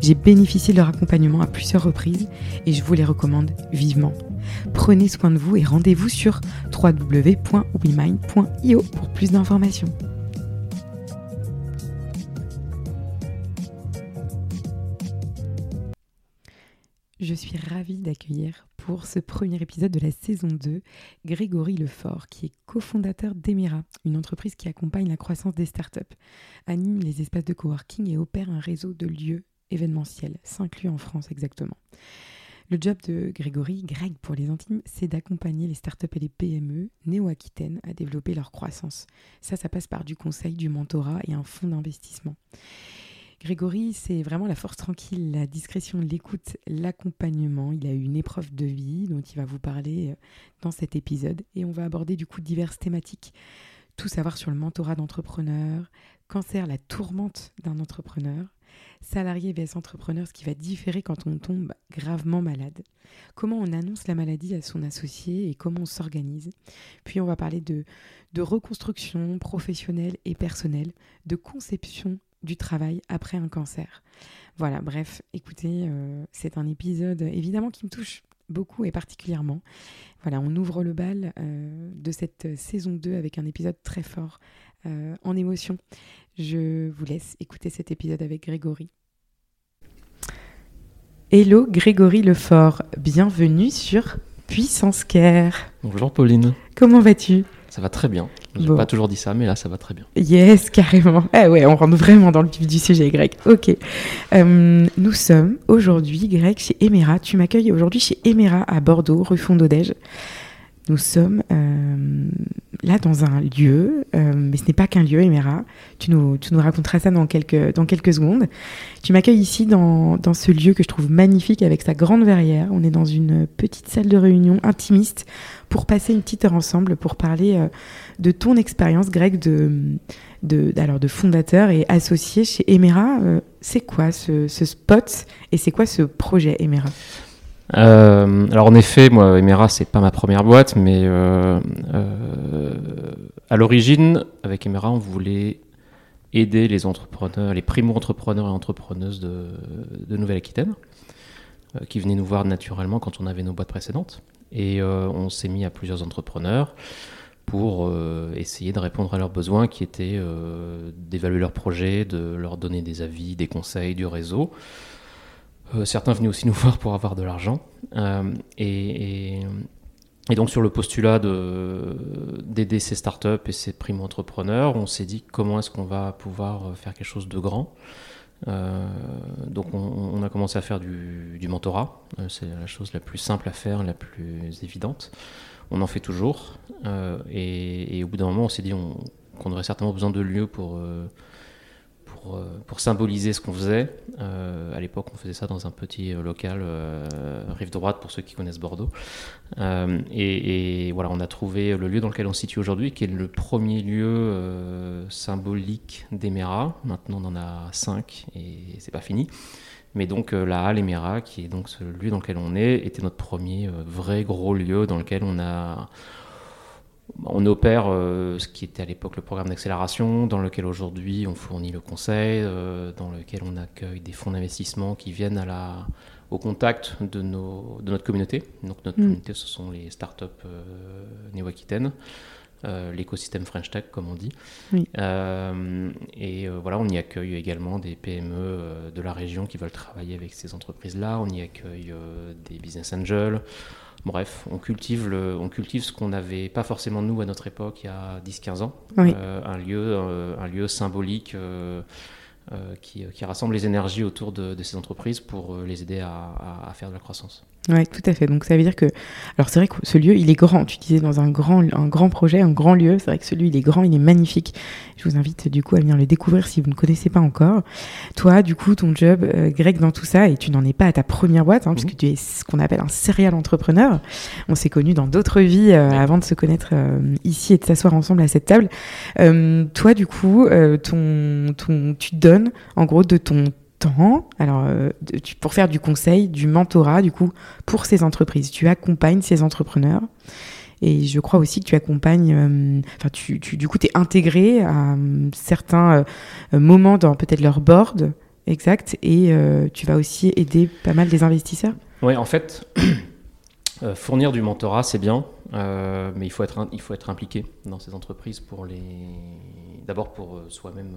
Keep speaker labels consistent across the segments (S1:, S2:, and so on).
S1: J'ai bénéficié de leur accompagnement à plusieurs reprises et je vous les recommande vivement. Prenez soin de vous et rendez-vous sur www.wemind.io pour plus d'informations. Je suis ravie d'accueillir pour ce premier épisode de la saison 2 Grégory Lefort, qui est cofondateur d'Emira, une entreprise qui accompagne la croissance des startups, anime les espaces de coworking et opère un réseau de lieux événementiel, 5 lieux en France exactement. Le job de Grégory, Greg pour les intimes, c'est d'accompagner les startups et les PME néo-aquitaines à développer leur croissance. Ça, ça passe par du conseil, du mentorat et un fonds d'investissement. Grégory, c'est vraiment la force tranquille, la discrétion, l'écoute, l'accompagnement. Il a eu une épreuve de vie dont il va vous parler euh, dans cet épisode et on va aborder du coup diverses thématiques. Tout savoir sur le mentorat d'entrepreneur, cancer, la tourmente d'un entrepreneur, salarié vs entrepreneur, ce qui va différer quand on tombe gravement malade. Comment on annonce la maladie à son associé et comment on s'organise. Puis on va parler de, de reconstruction professionnelle et personnelle, de conception du travail après un cancer. Voilà, bref, écoutez, euh, c'est un épisode évidemment qui me touche beaucoup et particulièrement. Voilà, on ouvre le bal euh, de cette saison 2 avec un épisode très fort euh, en émotion. Je vous laisse écouter cet épisode avec Grégory. Hello Grégory Lefort, bienvenue sur Puissance Care.
S2: Bonjour Pauline.
S1: Comment vas-tu?
S2: Ça va très bien. J'ai pas toujours dit ça, mais là ça va très bien.
S1: Yes, carrément. Ah ouais, on rentre vraiment dans le vif du sujet, Greg. Ok. Euh, nous sommes aujourd'hui, Greg, chez Emera. Tu m'accueilles aujourd'hui chez Emera à Bordeaux, rue Fondodège. Nous sommes euh, là dans un lieu, euh, mais ce n'est pas qu'un lieu, Emera. Tu nous, raconteras ça dans quelques, secondes. Tu m'accueilles ici dans, ce lieu que je trouve magnifique avec sa grande verrière. On est dans une petite salle de réunion intimiste pour passer une petite heure ensemble pour parler euh, de ton expérience, Greg, de, alors de fondateur et associé chez Emera. c'est quoi ce, ce spot et c'est quoi ce projet Emera?
S2: Euh, alors en effet, moi, Emera, c'est pas ma première boîte, mais euh, euh, à l'origine, avec Emera, on voulait aider les entrepreneurs, les primo-entrepreneurs et entrepreneuses de, de Nouvelle-Aquitaine, qui venaient nous voir naturellement quand on avait nos boîtes précédentes. Et on s'est mis à plusieurs entrepreneurs pour essayer de répondre à leurs besoins, qui étaient d'évaluer leurs projets, de leur donner des avis, des conseils, du réseau. Euh, certains venaient aussi nous voir pour avoir de l'argent. Euh, et, donc sur le postulat d'aider ces startups et ces primo-entrepreneurs, on s'est dit comment est-ce qu'on va pouvoir faire quelque chose de grand. Euh, donc on, a commencé à faire du, mentorat. C'est la chose la plus simple à faire, la plus évidente. On en fait toujours. Et, au bout d'un moment, on s'est dit qu'on aurait certainement besoin de lieux pour euh, pour, symboliser ce qu'on faisait. Euh, à l'époque, on faisait ça dans un petit euh, local, rive droite, pour ceux qui connaissent Bordeaux. Et, voilà, on a trouvé le lieu dans lequel on se situe aujourd'hui, qui est le premier lieu symbolique d'Emera. Maintenant, on en a cinq et c'est pas fini. Mais donc la Halle Emera, qui est donc ce lieu dans lequel on est, était notre premier vrai gros lieu dans lequel on a on opère euh, ce qui était à l'époque le programme d'accélération, dans lequel aujourd'hui on fournit le conseil, euh, dans lequel on accueille des fonds d'investissement qui viennent à la, au contact de, nos, de notre communauté. Donc notre mm. communauté, ce sont les startups euh, néo-aquitaines. l'écosystème French Tech, comme on dit.
S1: Oui.
S2: et voilà, on y accueille également des PME de la région qui veulent travailler avec ces entreprises-là. On y accueille des business angels. Bref, on cultive, le, on cultive ce qu'on n'avait pas forcément nous à notre époque il y a 10-15 ans. un, lieu, un lieu symbolique qui, qui, rassemble les énergies autour de, ces entreprises pour les aider à faire de la croissance.
S1: Oui, tout à fait. Donc ça veut dire que, alors c'est vrai que ce lieu, il est grand. Tu disais dans un grand, un grand projet, un grand lieu. C'est vrai que celui, il est grand, il est magnifique. Je vous invite du coup à venir le découvrir si vous ne connaissez pas encore. Toi, du coup, ton job, euh, Greg, dans tout ça, et tu n'en es pas à ta première boîte, hein, puisque mhm. tu es ce qu'on appelle un serial entrepreneur. On s'est connus dans d'autres vies euh, avant de se connaître euh, ici et de s'asseoir ensemble à cette table. toi, du coup, ton, ton, tu donnes en gros de ton temps, alors euh, pour faire du conseil, du mentorat, du coup, pour ces entreprises. Tu accompagnes ces entrepreneurs. Et je crois aussi que tu accompagnes, euh, enfin, tu, du coup, tu es intégré à euh, certains moments dans peut-être leur board, exact, et tu vas aussi aider pas mal des investisseurs.
S2: Oui, en fait, fournir du mentorat, c'est bien, mais il faut, être, il faut être impliqué dans ces entreprises pour les. D'abord pour soi-même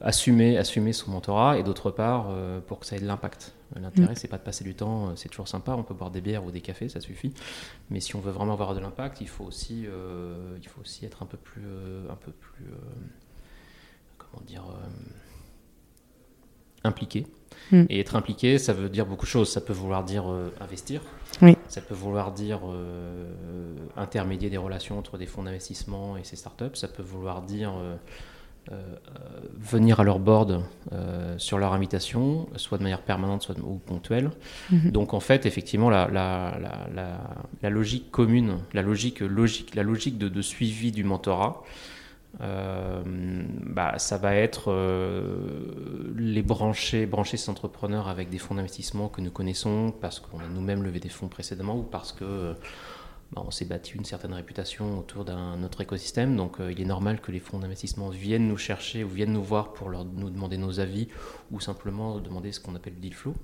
S2: assumer, assumer son mentorat et d'autre part euh, pour que ça ait de l'impact. L'intérêt, mm. c'est pas de passer du temps, euh, c'est toujours sympa, on peut boire des bières ou des cafés, ça suffit. Mais si on veut vraiment avoir de l'impact, il faut aussi, il faut aussi être un peu plus, un peu plus, comment dire, impliqué. Mm. Et être impliqué, ça veut dire beaucoup de choses. Ça peut vouloir dire investir.
S1: Oui.
S2: Ça peut vouloir dire intermédier des relations entre des fonds d'investissement et ces startups. Ça peut vouloir dire euh, venir à leur board euh, sur leur invitation, soit de manière permanente, soit ou ponctuelle. Mhm. Donc en fait, effectivement, la, la, la, la, logique commune, la logique, logique, la logique de, de suivi du mentorat, euh, bah, ça va être les brancher, brancher ces entrepreneurs avec des fonds d'investissement que nous connaissons parce qu'on a nous-mêmes levé des fonds précédemment ou parce que on s'est battu une certaine réputation autour d'un autre écosystème. Donc euh, il est normal que les fonds d'investissement viennent nous chercher ou viennent nous voir pour leur, nous demander nos avis ou simplement demander ce qu'on appelle le deal flow.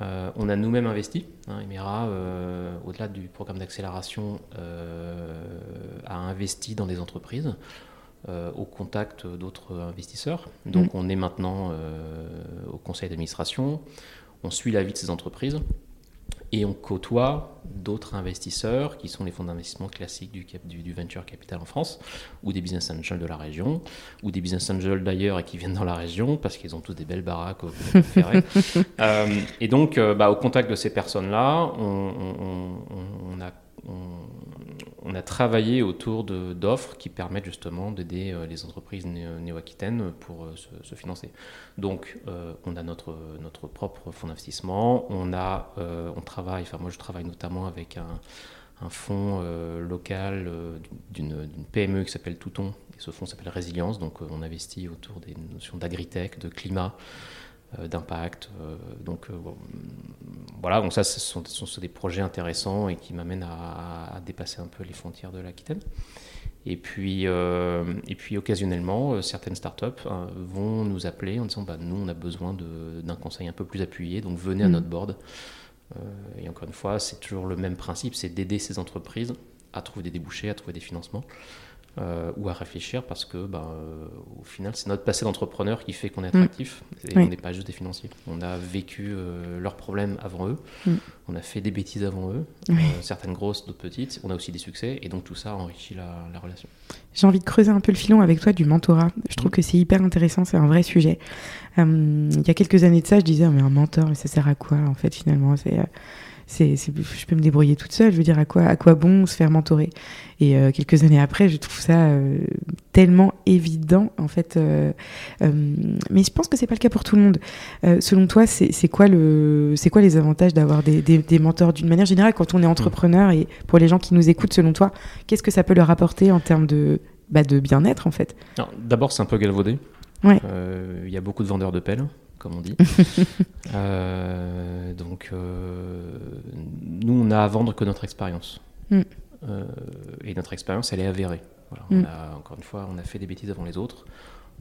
S2: Euh, on a nous-mêmes investi. Hein, Emera, euh, au-delà du programme d'accélération, a investi dans des entreprises au contact d'autres investisseurs. Donc mm. on est maintenant au conseil d'administration, on suit la vie de ces entreprises et on côtoie d'autres investisseurs qui sont les fonds d'investissement classiques du, du, venture capital en France, ou des business angels de la région, ou des business angels d'ailleurs et qui viennent dans la région parce qu'ils ont tous des belles baraques au euh, Et donc, euh, bah, au contact de ces personnes-là, on, a on a travaillé autour d'offres qui permettent justement d'aider euh, les entreprises néo-aquitaines pour euh, se, financer. Donc, euh, on a notre, propre fonds d'investissement, on, on travaille, enfin moi je travaille notamment avec un, fonds local d'une PME qui s'appelle Touton, ce fonds s'appelle Résilience, donc on investit autour des notions d'agritech, de climat, euh, d'impact. Euh, donc euh, voilà, donc ça, ce sont, des projets intéressants et qui m'amènent à, dépasser un peu les frontières de l'Aquitaine. Et puis, et puis occasionnellement, certaines startups vont nous appeler en disant bah, nous, on a besoin d'un conseil un peu plus appuyé, donc venez à mm. notre board. et encore une fois, c'est toujours le même principe c'est d'aider ces entreprises à trouver des débouchés, à trouver des financements. Euh, ou à réfléchir parce que ben, euh, au final c'est notre passé d'entrepreneur qui fait qu'on est mm. attractif et on n'est pas juste des financiers. On a vécu euh, leurs problèmes avant eux, mm. on a fait des bêtises avant eux, certaines grosses, d'autres petites, on a aussi des succès et donc tout ça enrichit la, relation.
S1: J'ai envie de creuser un peu le filon avec toi du mentorat. Je trouve mm. que c'est hyper intéressant, c'est un vrai sujet. il y a quelques années de ça, je disais mais un mentor, ça sert à quoi en fait finalement? C'est c'est, je peux me débrouiller toute seule. Je veux dire, à quoi, à quoi bon se faire mentorer? Et euh, quelques années après, je trouve ça euh, tellement évident, en fait. Euh, mais je pense que c'est pas le cas pour tout le monde. selon toi, c'est, quoi le, c'est quoi les avantages d'avoir des, des, mentors d'une manière générale quand on est entrepreneur et pour les gens qui nous écoutent, selon toi, qu'est-ce que ça peut leur apporter en termes de, bah, de bien-être, en fait?
S2: D'abord, c'est un peu galvaudé. Il y a beaucoup de vendeurs de pelles comme on dit. Euh, donc, euh, nous, on a à vendre que notre expérience. Mm. Euh, et notre expérience, elle est avérée. Mm. encore une fois, on a fait des bêtises avant les autres.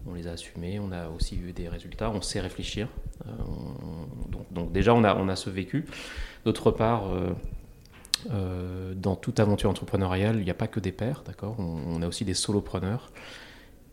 S2: On les a assumées. On a aussi eu des résultats. On sait réfléchir. donc, donc, déjà, on a, on a ce vécu. D'autre part, dans toute aventure entrepreneuriale, il n'y a pas que des pairs, d'accord? On, on, a aussi des solopreneurs.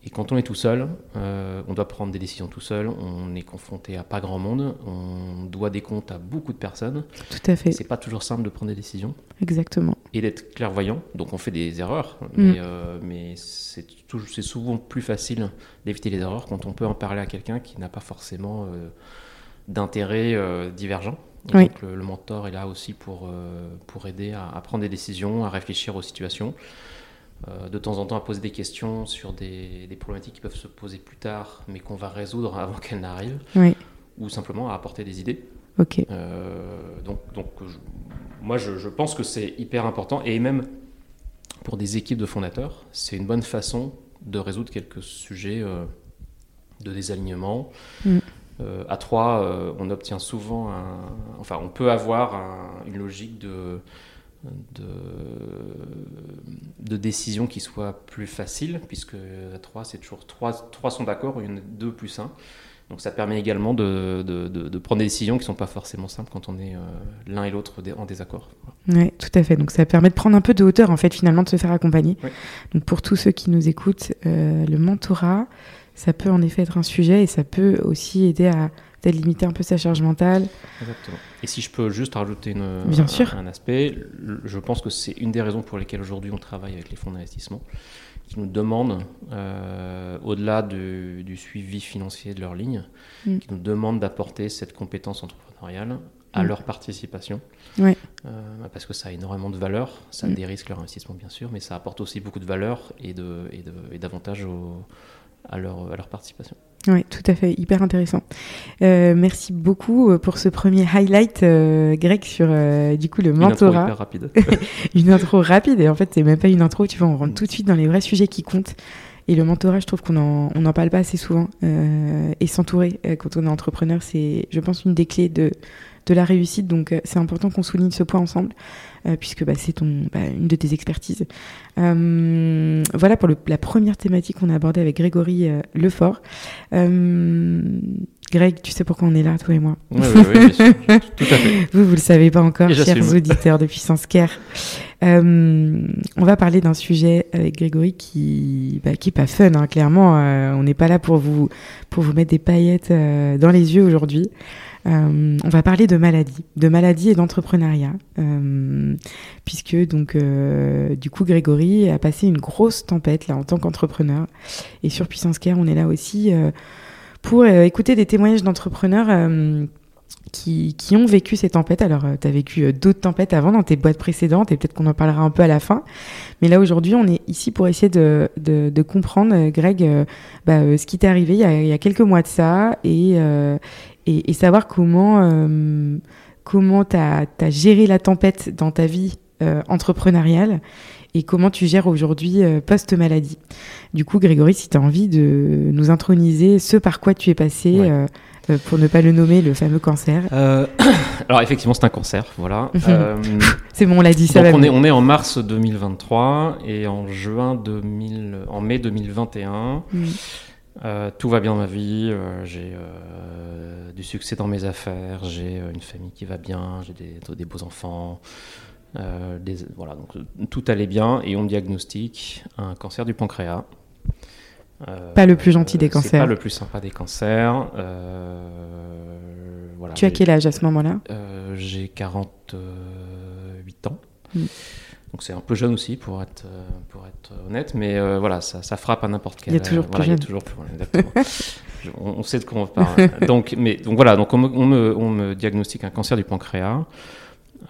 S2: Et quand on est tout seul, euh, on doit prendre des décisions tout seul, on est confronté à pas grand monde, on doit des comptes à beaucoup de personnes.
S1: Tout à fait.
S2: C'est pas toujours simple de prendre des décisions.
S1: Exactement.
S2: Et d'être clairvoyant, donc on fait des erreurs, mais, mm. euh, mais c'est souvent plus facile d'éviter les erreurs quand on peut en parler à quelqu'un qui n'a pas forcément euh, d'intérêt divergent.
S1: Oui.
S2: Donc le, mentor est là aussi pour, pour aider à, à, prendre des décisions, à réfléchir aux situations. Euh, de temps en temps à poser des questions sur des, problématiques qui peuvent se poser plus tard, mais qu'on va résoudre avant qu'elles n'arrivent, ou simplement à apporter des idées.
S1: Ok.
S2: Euh, donc, donc moi, je, pense que c'est hyper important, et même pour des équipes de fondateurs, c'est une bonne façon de résoudre quelques sujets euh, de désalignement. Mm. à trois, on obtient souvent, un, enfin, on peut avoir une logique de de, de décision qui soit plus facile, puisque à 3, c'est toujours 3, 3 sont d'accord, il y en a 2 plus 1. Donc ça permet également de, de, de, prendre des décisions qui ne sont pas forcément simples quand on est euh, l'un et l'autre en désaccord.
S1: Oui, tout à fait. Donc ça permet de prendre un peu de hauteur, en fait, finalement, de se faire accompagner. Donc pour tous ceux qui nous écoutent, euh, le mentorat, ça peut en effet être un sujet et ça peut aussi aider à peut-être limiter un peu sa charge mentale.
S2: Exactement. Et si je peux juste rajouter une,
S1: Bien
S2: un,
S1: sûr.
S2: un, aspect, je pense que c'est une des raisons pour lesquelles aujourd'hui on travaille avec les fonds d'investissement, qui nous demandent, euh, au-delà du, du, suivi financier de leur ligne, mm. qui nous demandent d'apporter cette compétence entrepreneuriale à mm. leur participation.
S1: Oui.
S2: Euh, parce que ça a énormément de valeur, ça mm. dérisque leur investissement bien sûr, mais ça apporte aussi beaucoup de valeur et d'avantages et et à, leur, à leur participation.
S1: Oui, tout à fait, hyper intéressant. Euh, merci beaucoup euh, pour ce premier highlight, euh, Greg, sur euh, du coup le mentorat.
S2: Une intro rapide.
S1: une intro rapide, et en fait, c'est même pas une intro, tu vois, on rentre tout de suite dans les vrais sujets qui comptent. Et le mentorat, je trouve qu'on en, on en parle pas assez souvent. et s'entourer quand on est entrepreneur, c'est, je pense, une des clés de, de la réussite. Donc, c'est important qu'on souligne ce point ensemble. Euh, puisque bah, c'est bah, une de tes expertises. Euh, voilà pour la première thématique qu'on a abordée avec Grégory euh, Lefort. Greg, tu sais pourquoi on est là, toi et moi?
S2: Oui, oui, oui tout à fait.
S1: Vous, vous le savez pas encore, chers auditeurs de Puissance Care. on va parler d'un sujet avec Grégory qui, bah, qui est pas fun, hein, clairement. on n'est pas là pour vous, pour vous mettre des paillettes dans les yeux aujourd'hui. Euh, on va parler de maladie, de maladie et d'entrepreneuriat, euh, puisque donc euh, du coup Grégory a passé une grosse tempête là en tant qu'entrepreneur. Et sur Puissance Care, on est là aussi pour écouter des témoignages d'entrepreneurs qui, qui, ont vécu ces tempêtes. Alors, tu as vécu d'autres tempêtes avant dans tes boîtes précédentes et peut-être qu'on en parlera un peu à la fin. Mais là, aujourd'hui, on est ici pour essayer de, de, comprendre, Greg, bah, ce qui t'est arrivé il y, a, il y, a, quelques mois de ça et, et, savoir comment euh, comment tu as, géré la tempête dans ta vie euh, entrepreneuriale et comment tu gères aujourd'hui euh, post-maladie. Du coup, Grégory, si tu as envie de nous introniser ce par quoi tu es passé, pour ne pas le nommer, le fameux cancer.
S2: alors effectivement, c'est un cancer, voilà.
S1: c'est bon, on l'a dit, ça
S2: donc on, est, on est en mars 2023 et en juin 2000, en mai 2021. Euh, tout va bien dans ma vie, euh, j'ai euh, du succès dans mes affaires, j'ai une famille qui va bien, j'ai des, beaux enfants. voilà, donc tout allait bien et on me diagnostique un cancer du pancréas.
S1: pas le plus gentil des cancers.
S2: pas le plus sympa des cancers.
S1: voilà, tu as quel âge à ce moment-là?
S2: J'ai 48 ans. Mm. Donc c'est un peu jeune aussi pour être, euh, pour être honnête, mais euh, voilà, ça, ça, frappe à n'importe quel.
S1: Il y a toujours
S2: voilà,
S1: plus
S2: jeune. Il y a toujours plus, exactement. on, sait de quoi on parle. donc, mais, donc voilà, donc on me, on me, diagnostique un cancer du pancréas,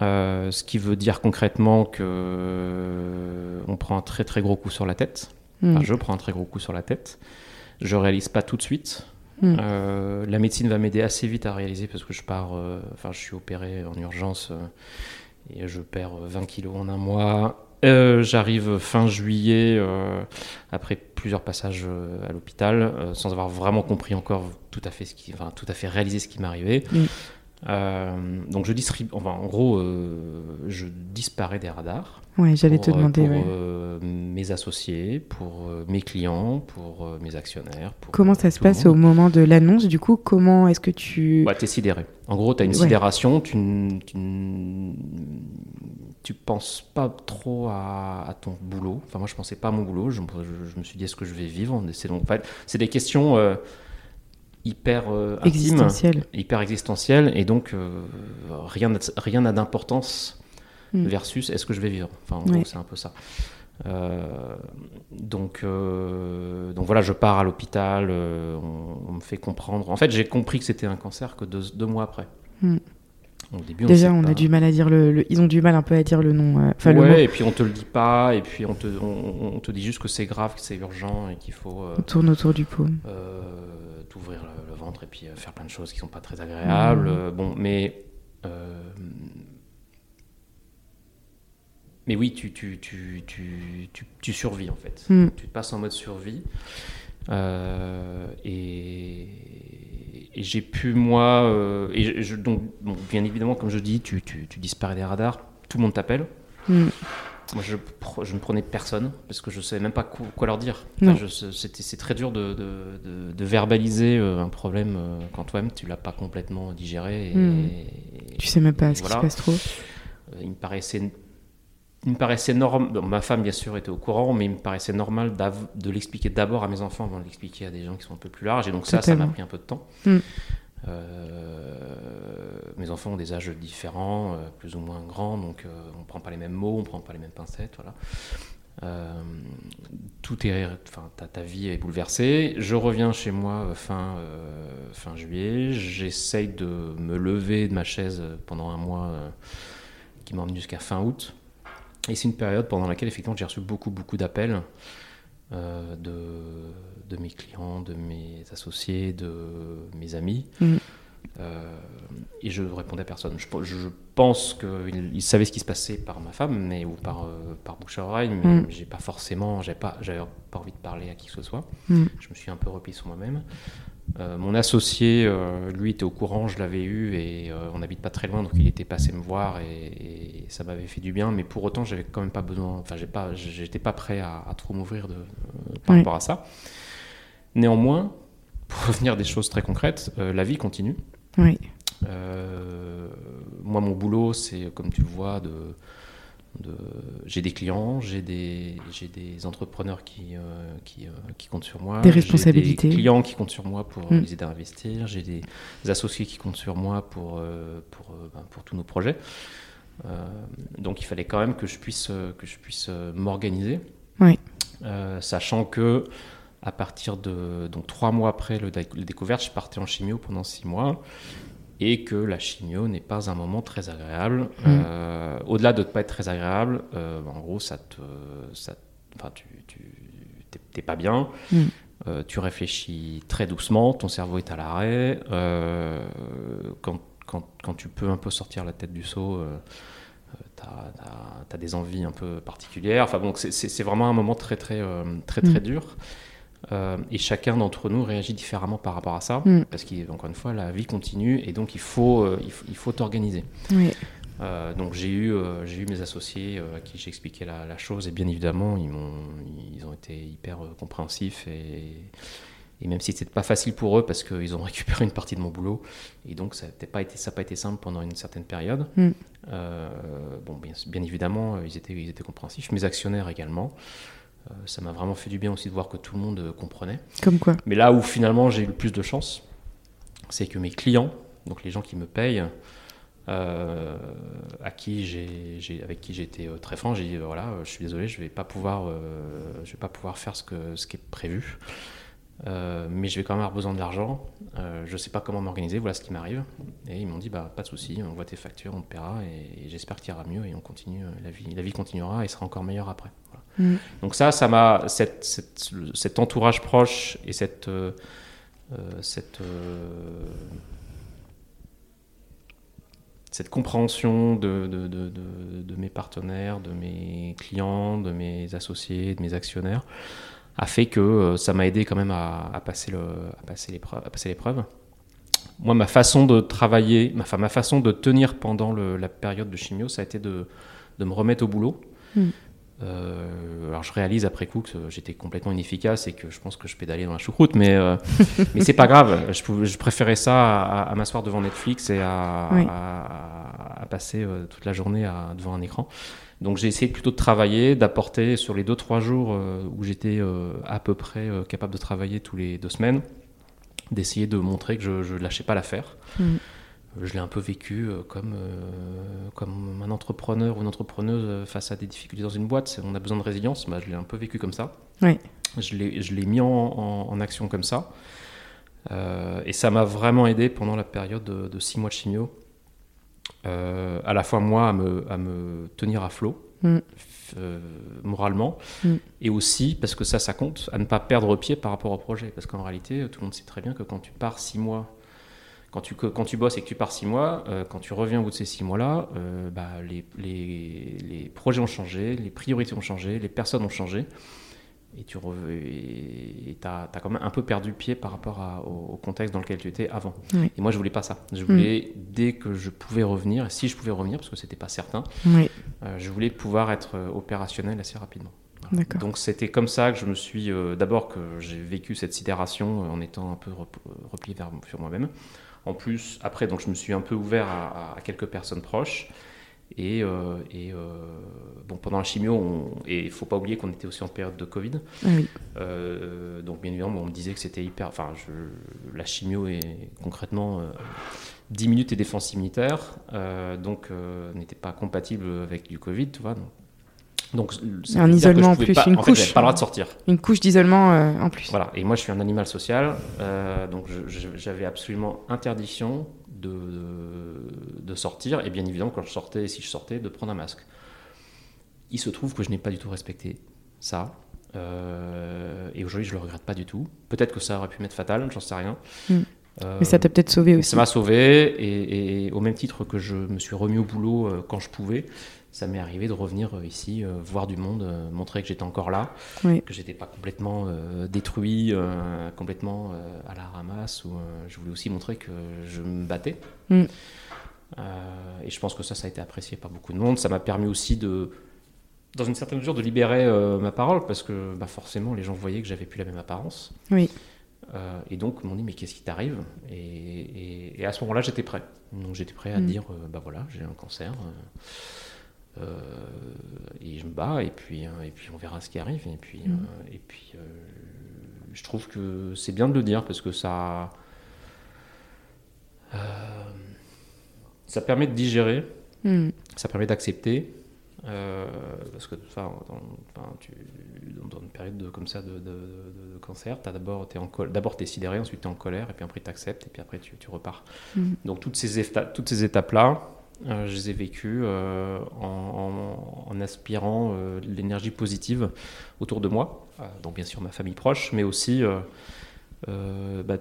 S2: euh, ce qui veut dire concrètement que on prend un très très gros coup sur la tête. Hmm. Enfin, je prends un très gros coup sur la tête. Je réalise pas tout de suite. Hmm. la médecine va m'aider assez vite à réaliser parce que je pars, enfin je suis opéré en urgence et je perds 20 kilos en un mois. Euh, j'arrive fin juillet, euh, après plusieurs passages euh, à l'hôpital, sans avoir vraiment compris encore tout à fait ce qui, tout à fait réalisé ce qui m'arrivait. Euh, donc je distribue, enfin, en gros, euh, je disparais des radars.
S1: Ouais, j'allais te
S2: euh,
S1: demander.
S2: pour
S1: ouais.
S2: euh, mes associés, pour mes clients, pour mes actionnaires. Pour,
S1: Comment ça se passe au moment de l'annonce Du coup, comment est-ce que tu.
S2: Ouais, t'es sidéré. En gros, t'as une
S1: Ouais.
S2: sidération, tu, n- tu, n- tu penses pas trop à, à ton boulot. Enfin, moi, je pensais pas à mon boulot. Je, me- je- je me suis dit, est-ce que je vais vivre? C'est donc, en fait, c'est des questions hyper euh,
S1: Existentiel.
S2: hyper existentielles, et donc euh, rien n'a- rien n'a d'importance
S1: Mm.
S2: versus est-ce que je vais vivre. Enfin,
S1: Ouais.
S2: c'est un peu ça. Euh, donc, euh, donc voilà, je pars à l'hôpital, on, on me fait comprendre. En fait, j'ai compris que c'était un cancer que deux, deux mois après.
S1: Hmm.
S2: Au début,
S1: Déjà, on
S2: pas.
S1: a du mal à dire le, le- Ils ont du mal un peu à dire le nom. euh, Enfin, le
S2: ouais, et puis on te le dit pas, et puis on te, on, on te dit juste que c'est grave, que c'est urgent et qu'il faut euh,
S1: On tourne autour du pot.
S2: euh, t'ouvrir le, le ventre et puis euh, faire plein de choses qui sont pas très agréables. Euh, bon, mais euh, mais oui, tu, tu, tu, tu, tu, tu survis en fait.
S1: Mm.
S2: Tu te passes en mode survie. Euh, et et j'ai pu, moi, euh, et je- donc, donc, bien évidemment, comme je dis, tu, tu, tu disparais des radars, tout le monde t'appelle.
S1: Mm.
S2: Moi, je, je ne prenais personne parce que je savais même pas quoi, quoi leur dire. Enfin, c'est très dur de, de, de- de verbaliser euh, un problème euh, quand toi-même tu l'as pas complètement digéré. Et,
S1: Mm.
S2: et-
S1: Tu sais même pas ce qui se passe trop.
S2: Il me paraissait, il me paraissait normal. bon, ma femme, bien sûr, était au courant, mais il me paraissait normal de l'expliquer d'abord à mes enfants avant de l'expliquer à des gens qui sont un peu plus larges. Et donc ça, ça m'a pris un peu de temps.
S1: Mm.
S2: Euh, mes enfants ont des âges différents, euh, plus ou moins grands, donc euh, on prend pas les mêmes mots, on prend pas les mêmes pincettes, voilà. Tout est, enfin, ta, ta vie est bouleversée. Je reviens chez moi fin, fin juillet. J'essaye de me lever de ma chaise pendant un mois qui m'emmène jusqu'à fin août. Et c'est une période pendant laquelle effectivement j'ai reçu beaucoup beaucoup d'appels euh, de, de mes clients, de mes associés, de mes amis.
S1: Mhm.
S2: Euh, et je répondais à personne. Je, je pense qu'ils ils savaient ce qui se passait par ma femme, mais ou par, euh, par bouche à oreille, mais
S1: Mhm.
S2: j'ai pas forcément, j'avais pas, j'avais pas envie de parler à qui que ce soit.
S1: Mm.
S2: Je me suis un peu replié sur moi-même. Euh, mon associé, euh, lui, était au courant, je l'avais eu et euh, on n'habite pas très loin, donc il était passé me voir et, et ça m'avait fait du bien. Mais pour autant, j'avais quand même pas besoin, enfin, j'ai pas, j'étais pas prêt à, à trop m'ouvrir par
S1: Oui.
S2: rapport à ça. Néanmoins, pour revenir à des choses très concrètes, euh, la vie continue.
S1: Oui.
S2: Euh, moi, mon boulot, c'est, comme tu le vois, de, de- j'ai des clients, j'ai des, des entrepreneurs qui, euh, qui, euh, qui comptent sur moi.
S1: Des
S2: j'ai
S1: responsabilités.
S2: des clients qui comptent sur moi pour
S1: Mm.
S2: les aider à investir. J'ai des associés qui comptent sur moi pour, euh, pour, euh, ben, pour tous nos projets. Euh, donc, il fallait quand même que je puisse, euh, que je puisse euh, m'organiser.
S1: Oui.
S2: Euh, sachant que à partir de donc trois mois après le, la découverte, je partais en chimio pendant six mois et que la chimio n'est pas un moment très agréable. Euh, Au-delà de ne pas être très agréable, euh, en gros, ça te, ça, enfin, tu, t'es- pas bien.
S1: Mm.
S2: Euh, tu réfléchis très doucement, ton cerveau est à l'arrêt. Quand, quand, quand tu peux un peu sortir la tête du seau, tu as, des envies un peu particulières. Enfin bon, c'est- vraiment un moment très très très très
S1: Mm.
S2: dur. Euh, et chacun d'entre nous réagit différemment par rapport à ça,
S1: Mm.
S2: parce qu'encore une fois, la vie continue et donc il faut euh, il faut- il faut t'organiser.
S1: Oui.
S2: Euh, donc j'ai eu, j'ai eu mes associés à qui j'ai expliqué la, la chose et bien évidemment ils, m'ont, ils ont été hyper compréhensifs et, et même si c'était pas facile pour eux parce qu'ils ont récupéré une partie de mon boulot et donc ça n'a pas été, ça pas été simple pendant une certaine période.
S1: Mm.
S2: Bon, bien, bien évidemment ils étaient, ils étaient compréhensifs, mes actionnaires également. Euh, ça m'a vraiment fait du bien aussi de voir que tout le monde euh, comprenait.
S1: Comme quoi.
S2: Mais là où finalement j'ai eu le plus de chance, c'est que mes clients, donc les gens qui me payent, euh, à qui j'ai, avec qui j'ai été euh, très franc, j'ai dit voilà, je suis désolé, je vais pas pouvoir, euh, je vais pas pouvoir faire ce, que, ce qui est prévu. Euh, mais je vais quand même avoir besoin de l'argent. Je sais pas comment m'organiser. Voilà ce qui m'arrive. Et ils m'ont dit bah pas de souci, on voit tes factures, on te paiera et, et j'espère que tu iras mieux et on continue. La vie, la vie continuera et sera encore meilleure après.
S1: Mm.
S2: Donc ça, ça m'a cet entourage proche et cette euh, euh, euh, cette compréhension de, mes partenaires, de mes clients, de mes associés, de mes actionnaires, a fait que ça m'a aidé quand même à, à passer l'épreuve. moi, ma façon de travailler, enfin, ma façon de tenir pendant la période de chimio, ça a été de, de me remettre au boulot.
S1: Mm.
S2: Euh, alors je réalise après coup que j'étais complètement inefficace et que je pense que je pédalais dans la choucroute, mais, euh, mais c'est pas grave. Je, pouvais- je préférais ça à, à m'asseoir devant Netflix et à,
S1: Oui.
S2: à- à passer euh, toute la journée devant un écran. Donc j'ai essayé plutôt de travailler, d'apporter sur les 2-3 jours euh, où j'étais à peu près capable de travailler tous les deux semaines, d'essayer de montrer que je ne lâchais pas l'affaire.
S1: Mm.
S2: Je l'ai un peu vécu euh, comme, euh, comme un entrepreneur ou une entrepreneuse euh, face à des difficultés dans une boîte. On a besoin de résilience. Bah, je l'ai un peu vécu comme ça.
S1: Ouais.
S2: Je l'ai mis en, en- en action comme ça. Euh, et ça m'a vraiment aidé pendant la période de, de six mois de chimio. Euh, à la fois moi à me, à me tenir à flot
S1: Mm.
S2: moralement
S1: Mm.
S2: et aussi parce que ça ça compte à ne pas perdre pied par rapport au projet parce qu'en réalité tout le monde sait très bien que quand tu pars six mois quand tu, quand tu bosses et que tu pars six mois, euh, quand tu reviens au bout de ces six mois-là, euh, bah, les, les, les projets ont changé, les priorités ont changé, les personnes ont changé. Et tu as, quand même un peu perdu pied par rapport à- au, au contexte dans lequel tu étais avant.
S1: Oui.
S2: Et moi, je voulais pas ça. Je voulais, dès que je pouvais revenir, et si je pouvais revenir, parce que c'était pas certain,
S1: Oui,
S2: euh, je voulais pouvoir être opérationnel assez rapidement. Donc c'était comme ça que je me suis, euh, d'abord que j'ai vécu cette sidération euh, en étant un peu rep- replié vers, sur moi-même. En plus, après, donc je me suis un peu ouvert à, quelques personnes proches. Et, euh, et, euh, bon, pendant la chimio, on- et il faut pas oublier qu'on était aussi en période de Covid.
S1: Ah oui.
S2: Euh, donc bien évidemment, on me disait que c'était hyper. Enfin, je- la chimio est concrètement euh, 10 minutes et défense immunitaire, donc n'était pas compatible avec du Covid, tu vois. Donc, donc
S1: Un isolement en plus,
S2: pas,
S1: une
S2: en
S1: couche.
S2: j'avais pas le droit de sortir.
S1: Une couche d'isolement euh, en plus.
S2: Voilà. Et moi, je suis un animal social, euh, donc j'avais absolument interdiction de, de, de sortir, et bien évidemment, quand je sortais, si je sortais, de prendre un masque. Il se trouve que je n'ai pas du tout respecté ça. euh, et aujourd'hui, je le regrette pas du tout. Peut-être que ça aurait pu m'être fatal, j'en sais rien.
S1: Mm.
S2: Euh,
S1: Mais ça t'a peut-être sauvé aussi.
S2: ça m'a sauvé, et, et au même titre que je me suis remis au boulot quand je pouvais, ça m'est arrivé de revenir euh, ici, euh, voir du monde, euh, montrer que j'étais encore là,
S1: Oui.
S2: que j'étais pas complètement euh, détruit, complètement à la ramasse. Ou, je voulais aussi montrer que je me battais.
S1: Mm.
S2: Et je pense que ça, ça a été apprécié par beaucoup de monde. Ça m'a permis aussi de, dans une certaine mesure, de libérer ma parole, parce que bah, forcément, les gens voyaient que j'avais plus la même apparence.
S1: Oui.
S2: Et donc, ils m'ont dit, mais qu'est-ce qui t'arrive? Et, et- et à ce moment-là, j'étais prêt. Donc, j'étais prêt à
S1: Mm.
S2: dire, bah voilà, j'ai un cancer. Euh, et je me bats, et puis, euh, et puis on verra ce qui arrive. Et puis,
S1: Mm.
S2: euh, et puis euh, je trouve que c'est bien de le dire, parce que ça. ça permet de digérer,
S1: Mm.
S2: ça permet d'accepter. euh, parce que enfin, dans, enfin, tu, dans- une période de, comme ça de, de- de- de cancer, as d'abord tu es en d'abord t'es sidéré, ensuite tu es en colère, et puis après tu acceptes, et puis après tu, tu repars.
S1: Mm.
S2: Donc toutes ces, toutes ces étapes-là, euh, je les ai vécues euh, en, en- en aspirant euh, l'énergie positive autour de moi, donc bien sûr ma famille proche, mais aussi bah,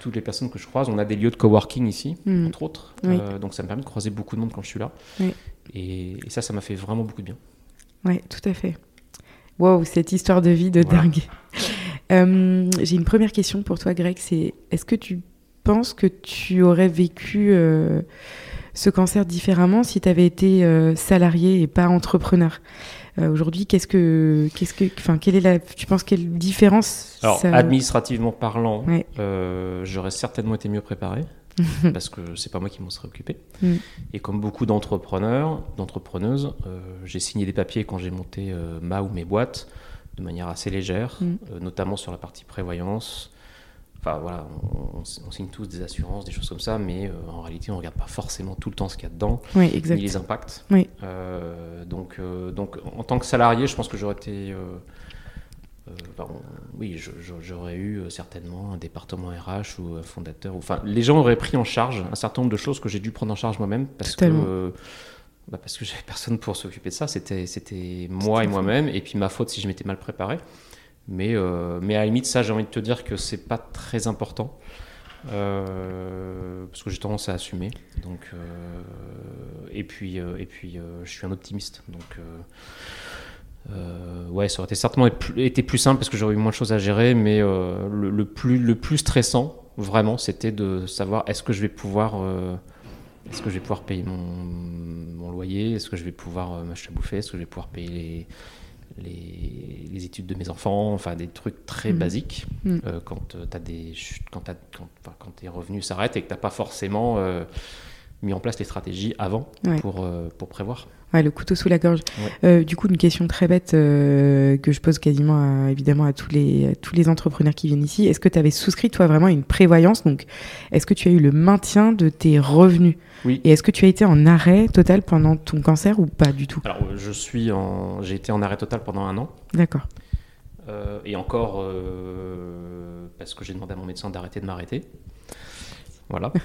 S2: toutes les personnes que je croise. On a des lieux de coworking ici,
S1: Mm.
S2: entre autres,
S1: Oui.
S2: Donc ça me permet de croiser beaucoup de monde quand je suis là.
S1: Oui.
S2: Et, et ça, ça m'a fait vraiment beaucoup de bien.
S1: Ouais, tout à fait. Wow, cette histoire de vie de
S2: Voilà.
S1: dingue. J'ai une première question pour toi, Greg. C'est est-ce que tu penses que tu aurais vécu ce cancer différemment si tu avais été euh, salarié et pas entrepreneur Euh, Aujourd'hui, qu'est-ce que, qu'est-ce que, enfin, quelle est la, tu penses quelle différence
S2: Alors,
S1: ça-
S2: administrativement parlant,
S1: Ouais.
S2: euh, j'aurais certainement été mieux préparé parce que c'est pas moi qui m'en serais occupé.
S1: Mm.
S2: Et comme beaucoup d'entrepreneurs, d'entrepreneuses, euh, j'ai signé des papiers quand j'ai monté ma ou mes boîtes de manière assez légère,
S1: Mm.
S2: notamment sur la partie prévoyance. Enfin voilà, on, signe tous des assurances, des choses comme ça, mais euh, en réalité, on regarde pas forcément tout le temps ce qu'il y a dedans
S1: Oui,
S2: ni les impacts.
S1: Oui.
S2: Euh, donc, euh, donc, en tant que salarié, je pense que j'aurais été. oui, j'aurais eu certainement un département RH ou un fondateur. ou- Enfin, les gens auraient pris en charge un certain nombre de choses que j'ai dû prendre en charge moi-même parce
S1: Totalement.
S2: que. bah, parce que j'avais personne pour s'occuper de ça, c'était moi et moi-même, et puis ma faute si je m'étais mal préparé. Mais, euh, mais à la limite, ça, j'ai envie de te dire que c'est pas très important. Euh, parce que j'ai tendance à assumer. Donc, euh, et puis, et puis je suis un optimiste. Donc, ouais, ça aurait été certainement été plus simple parce que j'aurais eu moins de choses à gérer, mais le, plus, le plus stressant, vraiment, c'était de savoir est-ce que je vais pouvoir, est-ce que je vais pouvoir payer mon, mon loyer, est-ce que je vais pouvoir m'acheter à bouffer, est-ce que je vais pouvoir payer les, les, les études de mes enfants, enfin des trucs très
S1: Mhm.
S2: basiques.
S1: Mhm.
S2: Euh, quand euh, t'as des, chutes- quand, t'as- quand, quand tes revenus s'arrêtent et que t'as pas forcément euh, mis en place les stratégies avant
S1: Ouais.
S2: pour, euh, pour prévoir.
S1: Ouais, le couteau sous la gorge.
S2: Ouais.
S1: Euh, du coup, une question très bête euh, que je pose quasiment à, évidemment à tous les, à tous les entrepreneurs qui viennent ici. Est-ce que tu avais souscrit, toi, vraiment à une prévoyance? Donc, est-ce que tu as eu le maintien de tes revenus?
S2: Oui.
S1: Et est-ce que tu as été en arrêt total pendant ton cancer ou pas du tout?
S2: Alors, je suis en, j'ai été en arrêt total pendant un an.
S1: D'accord.
S2: Et encore parce que j'ai demandé à mon médecin d'arrêter de m'arrêter. Voilà.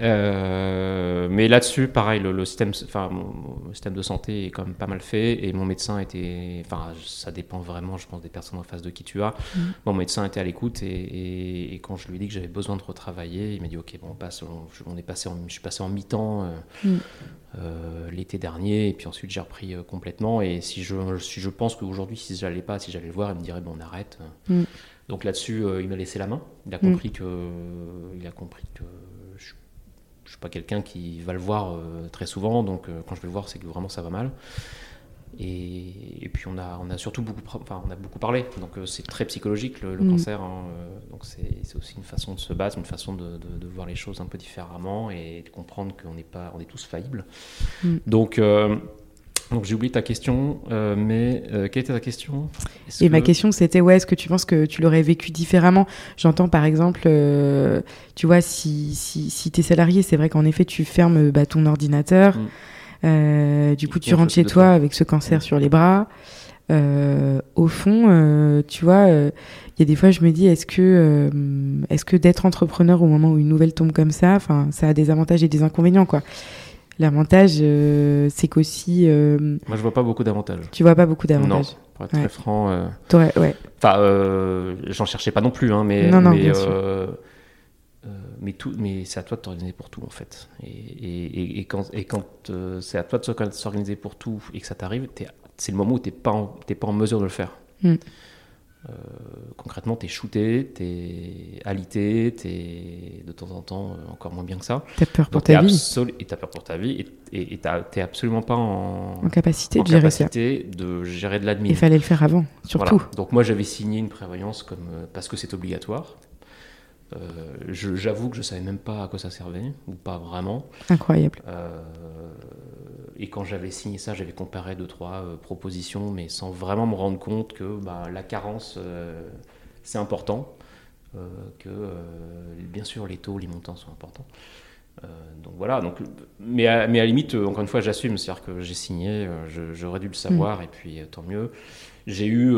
S2: Euh, mais là-dessus, pareil, le, le système, enfin, mon, mon système de santé est quand même pas mal fait et mon médecin était, enfin, ça dépend vraiment, je pense, des personnes en face de qui tu as.
S1: Mhm.
S2: Mon médecin était à l'écoute et, et- et quand je lui ai dit que j'avais besoin de retravailler, il m'a dit ok, bon, on passe, on, on est passé, en, je suis passé en mi-temps. euh,
S1: Mhm.
S2: euh, l'été dernier et puis ensuite j'ai repris complètement et si je, si je pense qu'aujourd'hui si j'allais pas si j'allais le voir il me dirait bon on arrête
S1: Mm.
S2: Donc là-dessus euh, il m'a laissé la main il a
S1: Mm.
S2: compris que il a compris que je, je suis pas quelqu'un qui va le voir euh, très souvent donc euh, quand je vais le voir c'est que vraiment ça va mal et, et puis on a, on a surtout beaucoup, enfin, on a beaucoup parlé, donc euh, c'est très psychologique le, le
S1: Mm.
S2: cancer, hein, euh, donc c'est aussi une façon de se battre, une façon de, de- de voir les choses un peu différemment et de comprendre qu'on n'est pas, on est tous faillibles.
S1: Mm.
S2: Donc, euh, donc j'ai oublié ta question, euh, mais euh, quelle était ta question?
S1: Et ma
S2: que-
S1: question, c'était ouais, est-ce que tu penses que tu l'aurais vécu différemment? J'entends par exemple, euh, tu vois, si, si, si tu es salarié, c'est vrai qu'en effet, tu fermes bah, ton ordinateur.
S2: Mm.
S1: Du coup, tu
S2: on
S1: rentres chez toi avec ce cancer
S2: Mm.
S1: sur les bras. Au fond, tu vois, il y a des fois, je me dis, est-ce que, est-ce que d'être entrepreneur au moment où une nouvelle tombe comme ça, enfin, ça a des avantages et des inconvénients, quoi. L'avantage, euh, c'est qu'aussi, euh,
S2: Moi, je vois pas beaucoup d'avantages.
S1: tu vois pas beaucoup
S2: Non,
S1: d'avantages.
S2: pour être
S1: Ouais.
S2: très franc. euh,
S1: T'aurais- Ouais.
S2: Enfin, euh, j'en cherchais pas non plus, hein, mais,
S1: Non, non,
S2: mais,
S1: bien sûr.
S2: euh, euh, mais, tout, mais c'est à toi de t'organiser pour tout en fait. Et, et, et- et quand, et quand c'est à toi de s'organ- s'organiser pour tout et que ça t'arrive, c'est le moment où tu n'es pas, en- pas en mesure de le faire.
S1: Mm.
S2: Euh, concrètement, tu es shooté, tu es alité, tu es de temps en temps euh, encore moins bien que ça.
S1: T'as peur pour
S2: t'es
S1: ta vie,
S2: et tu as peur pour ta vie et tu n'es absolument pas en,
S1: en capacité
S2: en
S1: de gérer ça.
S2: capacité de gérer de l'admin.
S1: Il fallait le faire avant, surtout.
S2: Voilà. Donc moi j'avais signé une prévoyance comme euh, parce que c'est obligatoire. Euh, J'avoue que je savais même pas à quoi ça servait ou pas vraiment.
S1: Incroyable.
S2: Euh, et quand j'avais signé ça, j'avais comparé deux trois euh, propositions, mais sans vraiment me rendre compte que bah, la carence c'est important, que bien sûr les taux, les montants sont importants. Donc voilà, donc, mais, à, mais à la limite, encore une fois, j'assume, c'est-à-dire que j'ai signé, j'aurais dû le savoir, et puis tant mieux. J'ai eu,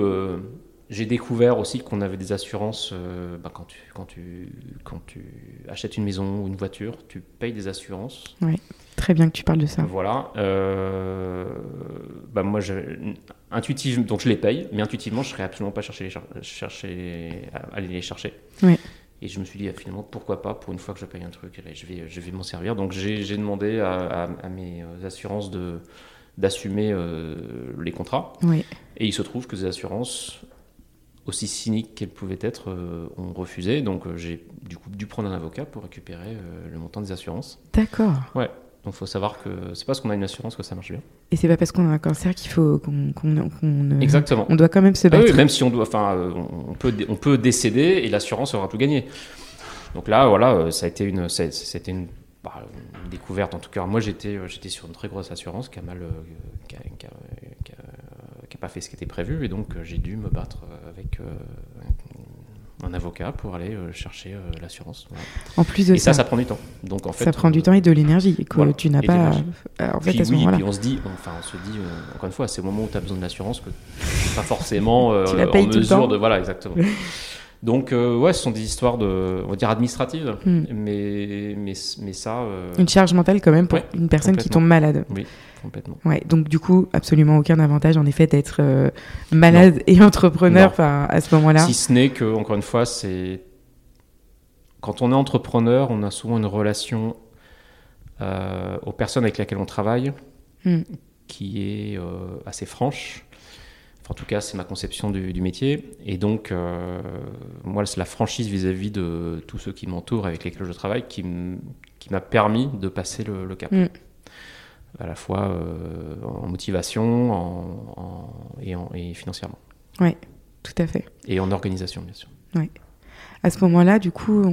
S2: j'ai découvert aussi qu'on avait des assurances, euh, bah, quand, tu, quand, tu, quand tu achètes une maison ou une voiture, tu payes des assurances.
S1: Très bien que tu parles de ça.
S2: Voilà. euh, bah moi, je, intuitivement, donc je les paye, mais intuitivement, je serais absolument pas chercher les cher- chercher, à aller les chercher. Et je me suis dit, ah, finalement, pourquoi pas, pour une fois que je paye un truc, je vais, je vais m'en servir. Donc j'ai demandé à, à- à mes euh, assurances de d'assumer euh, les contrats.
S1: Oui.
S2: Et il se trouve que ces assurances, aussi cyniques qu'elles pouvaient être, euh, ont refusé. Donc euh, j'ai du coup dû prendre un avocat pour récupérer euh, le montant des assurances.
S1: D'accord.
S2: Donc il faut savoir que c'est parce qu'on a une assurance que ça marche bien.
S1: Et c'est pas parce qu'on a un cancer qu'il faut qu'on
S2: Exactement.
S1: On doit quand même se
S2: Ah
S1: battre.
S2: oui, même si on doit, enfin, on peut, on peut décéder et l'assurance aura tout gagné. Donc là, voilà, ça a été une, c'était une, bah, une découverte. En tout cas, moi, j'étais, j'étais sur une très grosse assurance qui a mal, qui a, qui a- qui a- qui a pas fait ce qui était prévu, et donc euh, j'ai dû me battre euh, avec euh, un avocat pour aller chercher l'assurance. Voilà.
S1: En plus de
S2: Et ça,
S1: ça,
S2: ça prend du temps. Donc en fait,
S1: ça prend du temps et de l'énergie que
S2: voilà.
S1: tu n'as pas. en fait,
S2: puis
S1: à ce
S2: oui, puis on se dit, enfin, on se dit, encore une fois, c'est au moment où tu as besoin de l'assurance que pas forcément
S1: Tu la
S2: en mesure de, voilà, exactement. Donc euh, ouais, ce sont des histoires de, on va dire administratives,
S1: Hmm.
S2: mais, mais mais ça, euh,
S1: Une charge mentale quand même pour
S2: Ouais,
S1: une personne qui tombe malade.
S2: Complètement.
S1: Ouais, donc du coup, absolument aucun avantage en effet d'être euh, malade et entrepreneur à ce moment-là.
S2: Si ce n'est que, encore une fois, c'est quand on est entrepreneur, on a souvent une relation euh, aux personnes avec lesquelles on travaille
S1: Hmm.
S2: qui est assez franche. Enfin, en tout cas, c'est ma conception du, métier. Et donc, moi, c'est la franchise vis-à-vis de tous ceux qui m'entourent, avec lesquels je travaille, qui, m'a permis de passer le, cap. Mm. À la fois en motivation et, et financièrement.
S1: Oui, tout à fait.
S2: Et en organisation, bien sûr.
S1: Oui. À ce moment-là, du coup,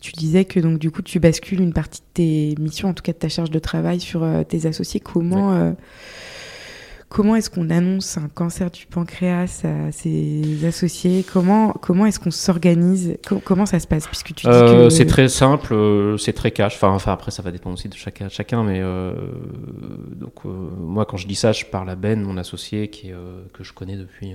S1: tu disais que donc du coup tu bascules une partie de tes missions, en tout cas de ta charge de travail, sur euh, tes associés. Comment euh, comment est-ce qu'on annonce un cancer du pancréas à ses associés? Comment comment est-ce qu'on s'organise? Comment ça se passe? Puisque tu
S2: euh, c'est très simple, c'est très cash. Enfin, enfin après ça va dépendre aussi de chacun, chacun mais donc moi quand je dis ça, je parle à Ben, mon associé, qui que je connais depuis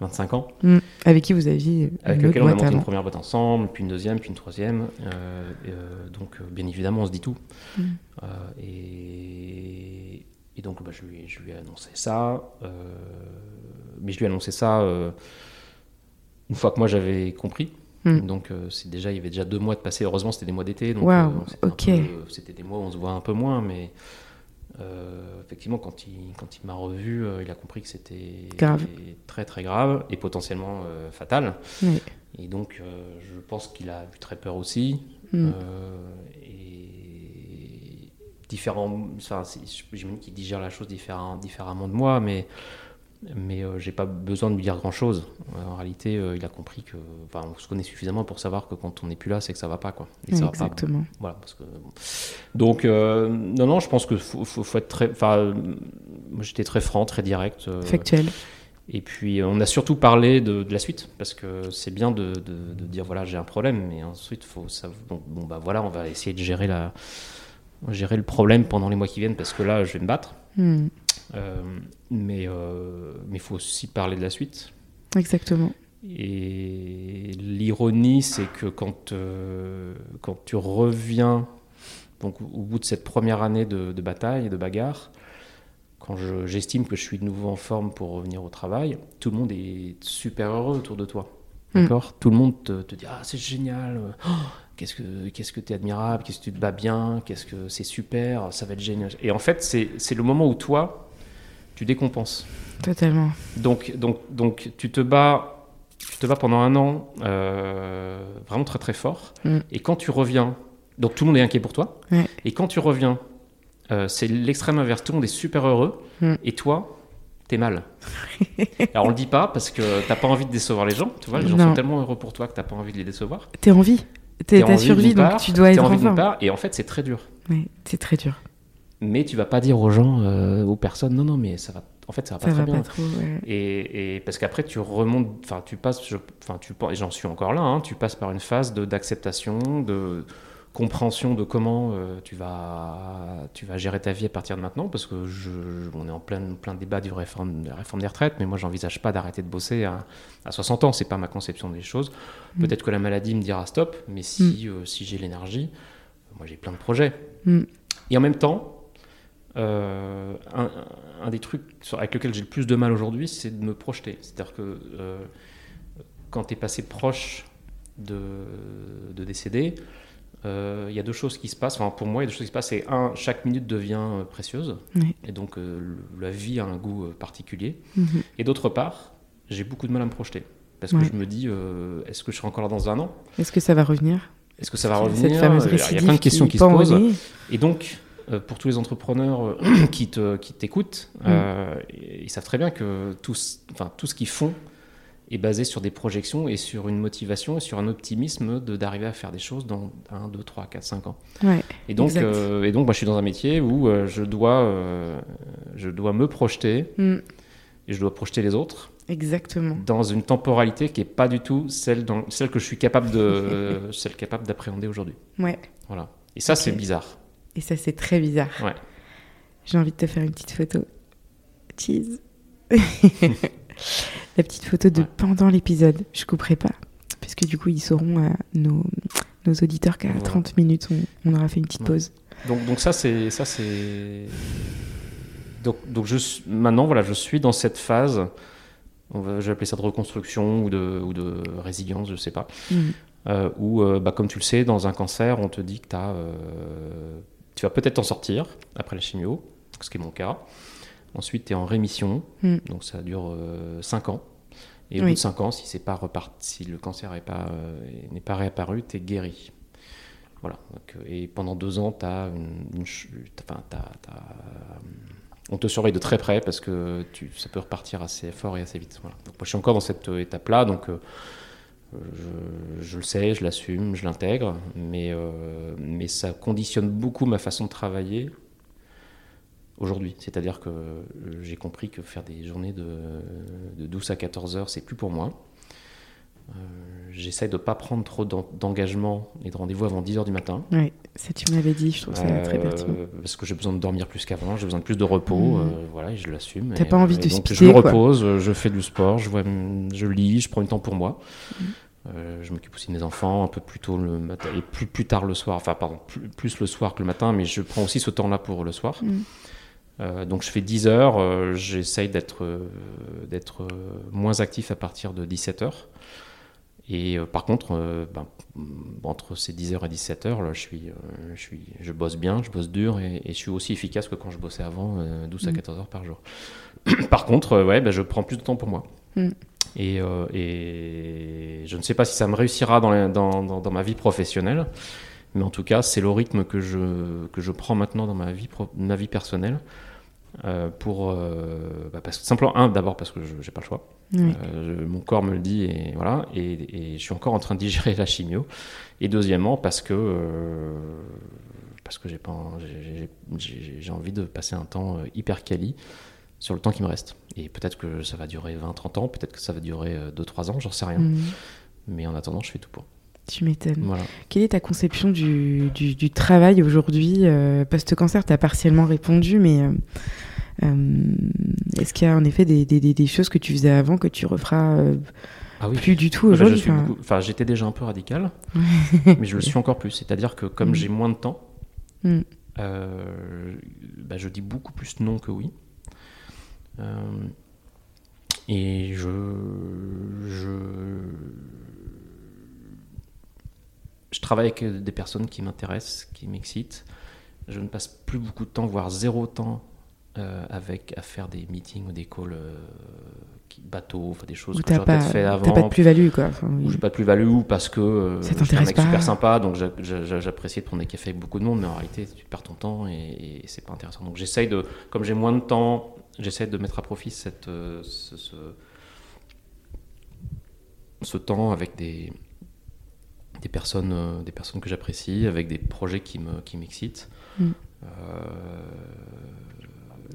S2: 25 ans.
S1: Mm. Avec qui vous aviez
S2: Avec lequel on a monté une première boîte ensemble, puis une deuxième, puis une troisième. Euh, euh, donc, euh, bien évidemment, on se dit tout. Mm. Et, et, donc, bah, je, lui, je, lui, ai annoncé ça. mais je lui ai annoncé ça une fois que moi j'avais compris. Mm. Donc, c'est déjà, il y avait déjà deux mois de passé. Heureusement, c'était des mois d'été. Donc. C'était des mois où on se voit un peu moins, mais euh, effectivement, quand il, quand il m'a revu, euh, il a compris que c'était très très grave et potentiellement euh, fatal. Et donc, je pense qu'il a eu très peur aussi. Mm. Différents, enfin, j'imagine qu'il digère la chose différemment de moi, mais mais euh, j'ai pas besoin de lui dire grand chose. Euh, en réalité, euh, il a compris que, enfin, on se connaît suffisamment pour savoir que quand on n'est plus là, c'est que ça va pas, quoi.
S1: exactement.
S2: voilà, parce que, donc, non, non, je pense que faut, faut, être très, enfin, moi j'étais très franc, très direct.
S1: Factuel.
S2: Et puis, on a surtout parlé de, la suite, parce que c'est bien de, de, dire voilà, j'ai un problème, mais ensuite, faut ça, bon, bah voilà, on va essayer de gérer la, gérer le problème pendant les mois qui viennent, parce que là, je vais me battre. Hmm. Euh, mais il euh, faut aussi parler de la suite.
S1: Exactement.
S2: Et l'ironie, c'est que quand, euh, quand tu reviens, donc au bout de cette première année de, de bataille, de bagarre, quand j'estime que je suis de nouveau en forme pour revenir au travail, tout le monde est super heureux autour de toi. Hmm. D'accord? Tout le monde te, dit Ah, c'est génial, oh, qu'est-ce que qu'est-ce que t'es admirable, qu'est-ce que tu te bats bien, qu'est-ce que c'est super, ça va être génial. Et en fait, c'est le moment où toi, tu décompenses.
S1: Totalement.
S2: Donc, donc, donc tu te bats, tu te bats pendant un an euh, vraiment très très fort. Mm. Et quand tu reviens, donc tout le monde est inquiet pour toi. Et quand tu reviens, euh, c'est l'extrême inverse. Tout le monde est super heureux. Mm. Et toi, t'es mal. Alors on le dit pas parce que t'as pas envie de décevoir les gens. Tu vois, les gens sont tellement heureux pour toi que t'as pas envie de les décevoir.
S1: T'es en vie. T'es ta survie, donc tu dois être
S2: en vie part, Et en fait, c'est très dur.
S1: Oui, c'est très dur.
S2: Mais tu vas pas dire aux gens, euh, aux personnes, non, non, mais ça va en fait, ça va pas très bien. et, parce qu'après, tu remontes, enfin, tu passes, enfin, tu, et j'en suis encore là, hein, tu passes par une phase d'acceptation, de, compréhension de comment euh, tu, vas, tu vas gérer ta vie à partir de maintenant, parce que je, on est en plein, plein débat du réforme, de la réforme des retraites, mais moi, j'envisage pas d'arrêter de bosser à, à 60 ans, c'est pas ma conception des choses. Mm. Peut-être que la maladie me dira stop, mais si, mm. euh, si j'ai l'énergie, moi, j'ai plein de projets. Mm. Et en même temps, euh, un, des trucs avec lequel j'ai le plus de mal aujourd'hui, c'est de me projeter. C'est-à-dire que euh, quand tu es passé proche de, de décéder, euh, il y a deux choses qui se passent. Enfin, pour moi, il y a deux choses qui se passent. C'est un, chaque minute devient précieuse. Et donc, la vie a un goût particulier. Mhm. Et d'autre part, j'ai beaucoup de mal à me projeter. Parce que je me dis, est-ce que je serai encore là dans un an?
S1: Est-ce que ça va revenir?
S2: Est-ce que ça va revenir? Il y a plein de questions qui se posent. Et donc, euh, pour tous les entrepreneurs euh, qui t'écoutent, qui mm. euh, ils savent très bien que tout, tout ce qu'ils font est basé sur des projections et sur une motivation et sur un optimisme d'arriver à faire des choses dans 1, 2, 3, 4, 5 ans. et, donc, et donc, moi, je suis dans un métier où je, dois, je dois me projeter mm. et je dois projeter les autres.
S1: Exactement.
S2: Dans une temporalité qui n'est pas du tout celle, dans, celle que je suis capable de, celle capable d'appréhender aujourd'hui.
S1: Ouais.
S2: Voilà. Et ça, c'est bizarre.
S1: Et ça, c'est très bizarre.
S2: Ouais.
S1: J'ai envie de te faire une petite photo. Cheese. La petite photo de pendant l'épisode. Je couperai pas. Puisque du coup, ils sauront, euh, nos, nos, auditeurs, qu'à 30 minutes, on, aura fait une petite pause.
S2: Donc, donc ça, c'est. Ça, c'est... Donc, donc je, maintenant, voilà, je suis dans cette phase. On va, je vais appeler ça de reconstruction ou de, ou de résilience, je sais pas. Mm. Euh, où, euh, bah, comme tu le sais, dans un cancer, on te dit que as tu vas peut-être t'en sortir après la chimio, ce qui est mon cas. Ensuite, tu es en rémission,
S1: Mm.
S2: donc ça dure 5 ans. Et au
S1: Oui.
S2: bout de 5 ans, si, pas reparti, si le cancer n'est pas, euh, n'est pas réapparu, tu es guéri. Voilà. Donc, euh, et pendant 2 ans, t'as une, une ch- t'as- enfin, euh, on te surveille de très près parce que tu, ça peut repartir assez fort et assez vite. Voilà. Donc, moi, je suis encore dans cette euh, étape-là. Donc, euh, je, je le sais, je l'assume, je l'intègre, mais, euh, mais ça conditionne beaucoup ma façon de travailler aujourd'hui. C'est-à-dire que euh, j'ai compris que faire des journées de, de 12 à 14 heures, c'est plus pour moi. Euh, J'essaie de ne pas prendre trop d'en- d'engagement et de rendez-vous avant 10 heures du matin.
S1: Ouais, ça tu m'avais dit, je trouve ça très
S2: Euh,
S1: pertinent.
S2: parce que j'ai besoin de dormir plus qu'avant, j'ai besoin de plus de repos,
S1: Mhm.
S2: euh, voilà, et je l'assume.
S1: T'as pas envie de
S2: donc Je me repose, je fais du sport, je, vois, je lis, je prends du temps pour moi. Euh, je m'occupe aussi de mes enfants un peu plus tôt le matin et plus, plus tard le soir, enfin pardon, plus, plus le soir que le matin, mais je prends aussi ce temps-là pour le soir.
S1: Mhm.
S2: Euh, donc je fais 10 heures, euh, j'essaye d'être euh, moins actif à partir de 17 heures. Et par contre, ben, mm, entre ces 10 heures et 17 heures, là, je, suis, je, suis, je bosse bien, je bosse dur et, et je suis aussi efficace que quand je bossais avant, euh, 12 à
S1: Mm.
S2: 14 heures par jour. par contre, ouais, ben, je prends plus de temps pour moi.
S1: Mm.
S2: Et, et je ne sais pas si ça me réussira dans, la- dans, dans- dans ma vie professionnelle, mais en tout cas, c'est le rythme que je, que je prends maintenant dans ma vie, pro- ma vie personnelle. Euh, pour euh, bah, parce que simplement un d'abord parce que je j'ai pas le choix.
S1: Oui.
S2: euh, je- mon corps me le dit et voilà. Et, et je suis encore en train de digérer la chimio. Et deuxièmement parce que parce que j'ai pas j'ai- envie de passer un temps hyper quali sur le temps qui me reste. Et peut-être que ça va durer 20 30 ans. Peut-être que ça va durer 2 3 ans. J'en sais rien.
S1: Mhm.
S2: mais en attendant je fais tout pour
S1: Tu m'étonnes.
S2: voilà
S1: Quelle est ta conception du, du, du travail aujourd'hui? Euh, Post-cancer, tu as partiellement répondu, mais euh, euh, est-ce qu'il y a en effet des, des, choses que tu faisais avant que tu referas euh,
S2: ah oui
S1: plus du tout aujourd'hui Enfin,
S2: enfin j'étais déjà un peu radical mais je le suis encore plus c'est à dire que comme
S1: Mm.
S2: j'ai moins de temps
S1: Mm.
S2: Bah, je dis beaucoup plus non que oui. Et je, je, je travaille avec des personnes qui m'intéressent, qui m'excitent. Je ne passe plus beaucoup de temps, voire zéro temps, euh, avec à faire des meetings ou des calls euh, qui, bateaux, enfin des choses
S1: où
S2: que
S1: t'as
S2: j'aurais
S1: pas,
S2: peut-être fait
S1: t'as
S2: avant
S1: pas de plus-value, quoi. Enfin, oui.
S2: où j'ai pas de plus-value ou parce que euh,
S1: Ça
S2: je suis un mec
S1: pas.
S2: super sympa, donc j'a- j'a- j'apprécie de prendre des cafés avec beaucoup de monde, mais en réalité, tu perds ton temps et, et c'est pas intéressant. Donc j'essaye de, comme j'ai moins de temps, j'essaie de mettre à profit cette, euh, ce, ce, ce temps avec des, des, personnes, euh, des personnes que j'apprécie, avec des projets qui me- qui m'excitent.
S1: Mm.
S2: Euh,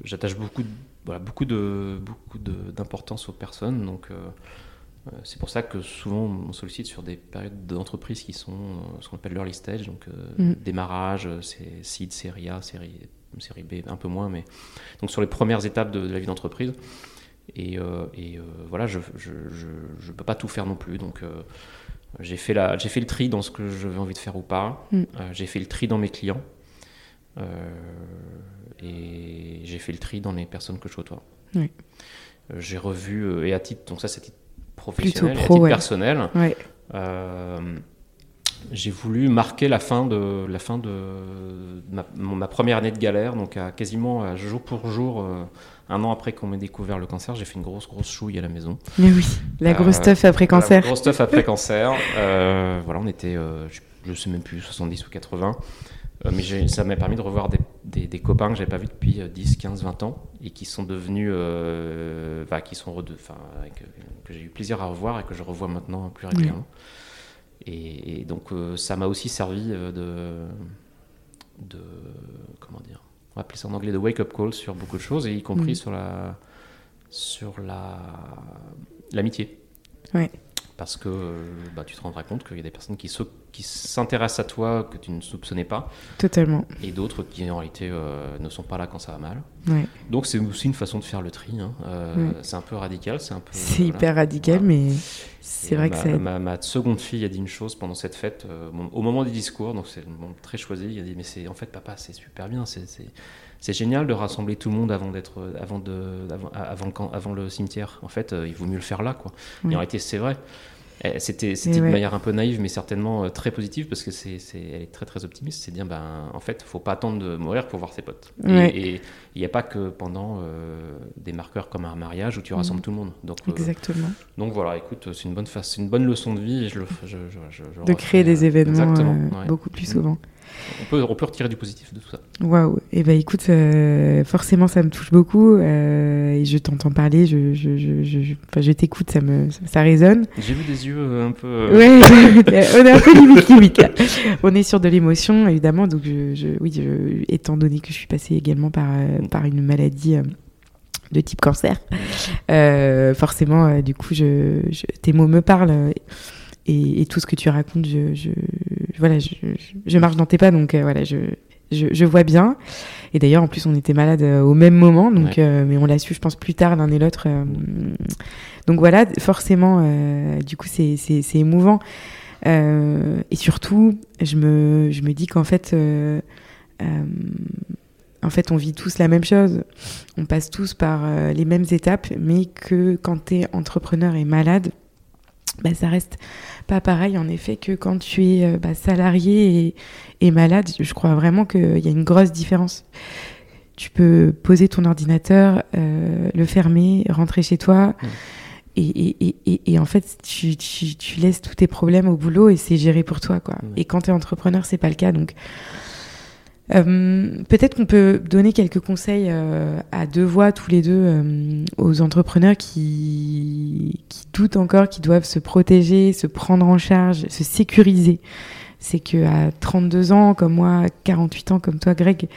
S2: J'attache beaucoup, de, voilà, beaucoup de beaucoup de- d'importance aux personnes, donc euh, c'est pour ça que souvent on sollicite sur des périodes d'entreprise qui sont ce qu'on appelle l'early stage, donc
S1: Mm.
S2: démarrage, c'est seed, série A, série, série B, un peu moins, mais donc sur les premières étapes de, de la vie d'entreprise. Et, euh, et, euh, voilà, je je peux pas tout faire non plus, donc euh, j'ai fait, la, j'ai fait le tri dans ce que j'avais envie de faire ou pas.
S1: Mm.
S2: Euh, j'ai fait le tri dans mes clients. Euh, et j'ai fait le tri dans les personnes que je côtoie.
S1: Oui.
S2: Euh, j'ai revu, et à titre, donc ça c'est à titre professionnel,
S1: pro,
S2: et à titre
S1: ouais.
S2: personnel,
S1: Ouais.
S2: j'ai voulu marquer la fin de, la fin de ma, première année de galère, donc à quasiment à jour pour jour, un an après qu'on m'ait découvert le cancer, j'ai fait une grosse grosse chouille à la maison.
S1: Mais oui, la grosse
S2: Euh,
S1: stuff après cancer.
S2: gros stuff après cancer. Euh, voilà, on était, euh, je, je sais même plus, 70 ou 80. Euh, mais ça m'a permis de revoir des, des- des copains que j'avais pas vus depuis euh, 10, 15, 20 ans et qui sont devenus, enfin, qui sont rede- enfin, que, que j'ai eu plaisir à revoir et que je revois maintenant plus régulièrement. Et, et donc euh, ça m'a aussi servi de, de, comment dire, on va appeler ça en anglais de wake up call sur beaucoup de choses et y compris
S1: Mhm.
S2: sur la, sur la, l'amitié.
S1: Ouais.
S2: Parce que euh, bah, tu te rendras compte qu'il y a des personnes qui, se- qui s'intéressent à toi que tu ne soupçonnais pas,
S1: Totalement.
S2: et d'autres qui en réalité euh, ne sont pas là quand ça va mal.
S1: Ouais.
S2: Donc c'est aussi une façon de faire le tri. hein. Euh,
S1: Ouais.
S2: C'est un peu radical, c'est un peu.
S1: C'est
S2: voilà.
S1: hyper radical,
S2: Voilà.
S1: mais c'est vrai
S2: ma,
S1: que ça
S2: ma, ma seconde fille a dit une chose pendant cette fête, euh, au moment des discours, donc c'est très choisi. Il a dit mais c'est en fait papa c'est super bien, c'est génial de rassembler tout le monde avant d'être avant de avant, avant le camp- avant le cimetière. En fait il vaut mieux le faire là quoi.
S1: Oui.
S2: Et en réalité c'est vrai. Eh, C'était de
S1: ouais.
S2: manière un peu naïve, mais certainement euh, très positive parce que c'est c'est- elle est très très optimiste. C'est dire, ben, en fait, faut pas attendre de mourir pour voir ses potes. Et-
S1: Ouais.
S2: Et il n'y a pas que pendant euh, des marqueurs comme un mariage où tu rassembles tout le monde. Donc, euh,
S1: Exactement.
S2: donc voilà, écoute, c'est une bonne fa- c'est une bonne leçon de vie. Et je le, je, je-
S1: De créer des événements euh,
S2: ouais.
S1: beaucoup plus souvent.
S2: On peut on peut retirer du positif de tout ça.
S1: Waouh. Et ben écoute, euh, forcément ça me touche beaucoup euh, et je t'entends parler, je, je, je, je, je- enfin, je t'écoute, ça me, ça, ça résonne.
S2: J'ai vu des yeux euh, un peu.
S1: Ouais, on est un peu limite limite là. On est sur de l'émotion évidemment, donc je, je- oui, je- étant donné que je suis passée également par par une maladie euh, de type cancer, euh, forcément, euh, du coup, je, je- tes mots me parlent. Et, et tout ce que tu racontes, je, je, voilà, je, marche dans tes pas, donc euh, voilà, je, je, je vois bien. Et d'ailleurs, en plus, on était malades euh, au même moment, donc,
S2: Ouais.
S1: euh, mais on l'a su, je pense, plus tard l'un et l'autre. donc voilà, forcément, du coup, c'est c'est- c'est émouvant. Et surtout, je me, je me dis qu'en fait, en fait, on vit tous la même chose. On passe tous par les mêmes étapes, mais que quand tu es entrepreneur et malade, bah, ça reste pas pareil en effet que quand tu es euh, bah, salarié et, et malade. Je crois vraiment qu'il y a une grosse différence. Tu peux poser ton ordinateur, euh, le fermer, rentrer chez toi.
S2: Mm.
S1: Et, et, et, en fait, tu, tu, tu laisses tous tes problèmes au boulot et c'est géré pour toi. Quoi.
S2: Mm.
S1: Et quand tu es entrepreneur, c'est pas le cas. Donc, euh, peut-être qu'on peut donner quelques conseils euh, à deux voix, tous les deux, euh, aux entrepreneurs qui, qui doutent encore, qui doivent se protéger, se prendre en charge, se sécuriser. C'est que à 32 ans, comme moi, 48 ans, comme toi, Greg,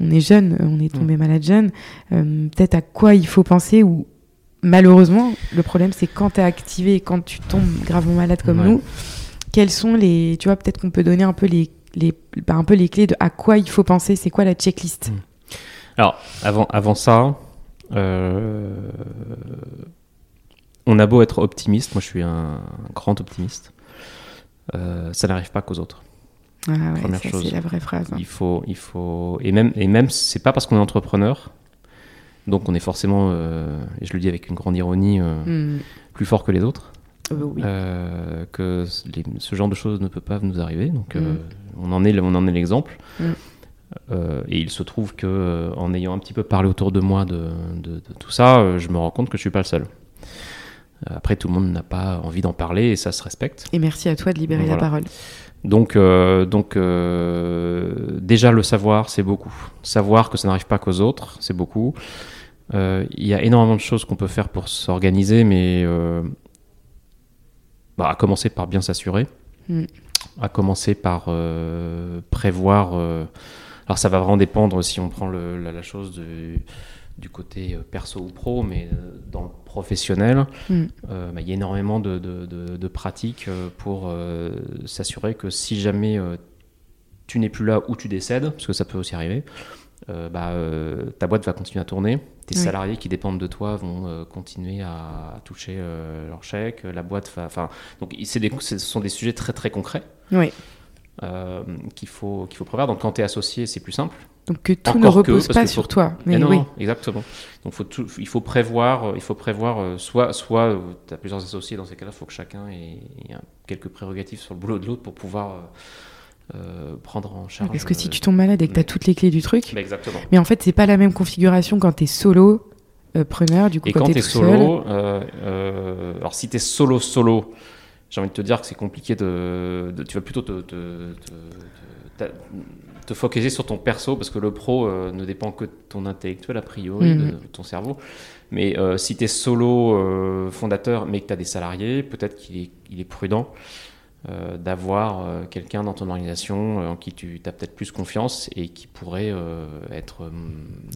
S1: on est jeune, on est tombé malade jeune. Peut-être à quoi il faut penser ou malheureusement, le problème, c'est quand tu es activé et quand tu tombes gravement malade comme
S2: Ouais.
S1: nous, quels sont les. Tu vois, peut-être qu'on peut donner un peu les, les, bah, un peu les clés de à quoi il faut penser, c'est quoi la checklist
S2: Alors, avant, avant ça, euh, on a beau être optimiste, moi je suis un grand optimiste, euh, ça n'arrive pas qu'aux autres.
S1: Ah ouais,
S2: Première
S1: ça,
S2: chose.
S1: c'est la vraie phrase. hein.
S2: Il faut, il faut, et même, et même, c'est pas parce qu'on est entrepreneur, donc on est forcément, euh, et je le dis avec une grande ironie,
S1: Hmm.
S2: plus fort que les autres,
S1: oui.
S2: euh, que les- ce genre de choses ne peut pas nous arriver. Donc, euh,
S1: Mm.
S2: on en est, on en est l'exemple.
S1: Mm.
S2: Euh, et il se trouve que, euh, en ayant un petit peu parlé autour de moi de, de- de tout ça, euh, je me rends compte que je suis pas le seul. Euh, Après, tout le monde n'a pas envie d'en parler et ça se respecte.
S1: Et merci à toi de libérer
S2: Voilà.
S1: la parole.
S2: Donc, euh, donc euh, déjà le savoir, c'est beaucoup. Savoir que ça n'arrive pas qu'aux autres, c'est beaucoup. Euh, Il y a énormément de choses qu'on peut faire pour s'organiser, mais euh, bah, à commencer par bien s'assurer,
S1: Mm.
S2: à commencer par euh, prévoir. euh, alors ça va vraiment dépendre si on prend le- la, la chose du, du côté euh, perso ou pro, mais dans le professionnel,
S1: Mm.
S2: euh, bah, il y a énormément de, de- de- de pratiques pour s'assurer que si jamais tu n'es plus là ou tu décèdes, parce que ça peut aussi arriver, bah, ta boîte va continuer à tourner. Tes
S1: Oui.
S2: salariés qui dépendent de toi vont euh, continuer à, toucher euh, leur chèque. La boîte va. Enfin, donc c'est des- ce sont des sujets très très concrets
S1: Oui.
S2: euh, qu'il faut qu'il faut prévoir. Donc quand tu es associé, c'est plus simple.
S1: Donc que tout
S2: Encore
S1: ne repose pas sur
S2: faut-
S1: toi. Mais
S2: Mais non,
S1: oui.
S2: non, exactement. Donc faut tout- il faut prévoir, euh, il faut prévoir euh, soit, soit tu as plusieurs associés, dans ces cas-là, il faut que chacun ait, ait quelques prérogatives sur le boulot de l'autre pour pouvoir euh, prendre en charge.
S1: Parce que si
S2: euh,
S1: tu tombes malade et que tu as toutes les clés du truc,
S2: bah, exactement.
S1: mais en fait, c'est pas la même configuration quand tu es solo euh, preneur, du coup,
S2: Et
S1: quand, tu es
S2: solo, euh, alors si tu es solo, solo, j'ai envie de te dire que c'est compliqué de, de- Tu vas plutôt te, te, te, focaliser sur ton perso parce que le pro ne dépend que de ton intellectuel a priori,
S1: Mhm.
S2: de, ton cerveau. Mais si tu es solo fondateur mais que tu as des salariés, peut-être qu'il est, il est prudent euh, d'avoir euh, quelqu'un dans ton organisation euh, en qui tu as peut-être plus confiance et qui pourrait être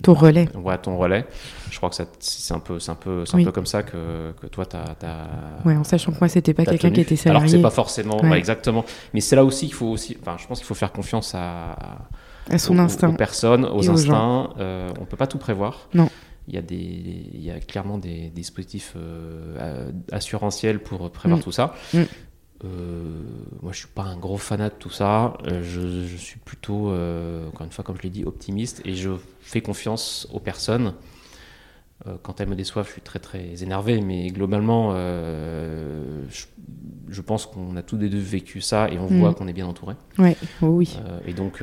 S1: Ton relais.
S2: Ouais, ton relais. Je crois que c'est un peu, c'est un peu, un
S1: Oui.
S2: peu comme ça que, que toi, tu as,
S1: Ouais, en sachant que moi, c'était pas quelqu'un qui était
S2: Alors que
S1: salarié
S2: c'est pas forcément,
S1: Ouais.
S2: exactement. Mais c'est là aussi qu'il faut aussi, enfin, je pense qu'il faut faire confiance à,
S1: à son
S2: aux,
S1: instinct.
S2: aux personnes, aux
S1: Et
S2: instincts. Euh, on peut pas tout prévoir.
S1: Non.
S2: Il y a des, il y a clairement des, des dispositifs euh, assurantiels pour prévoir
S1: Mm.
S2: tout ça.
S1: Mm.
S2: Euh, moi, je suis pas un gros fanat de tout ça. Euh, je, je suis plutôt, euh, encore une fois, comme je l'ai dit, optimiste et je fais confiance aux personnes quand elles me déçoivent, je suis très très énervé, mais globalement, je, je pense qu'on a tous les deux vécu ça et on
S1: Mm.
S2: voit qu'on est bien entouré.
S1: Ouais, oh oui.
S2: Et donc,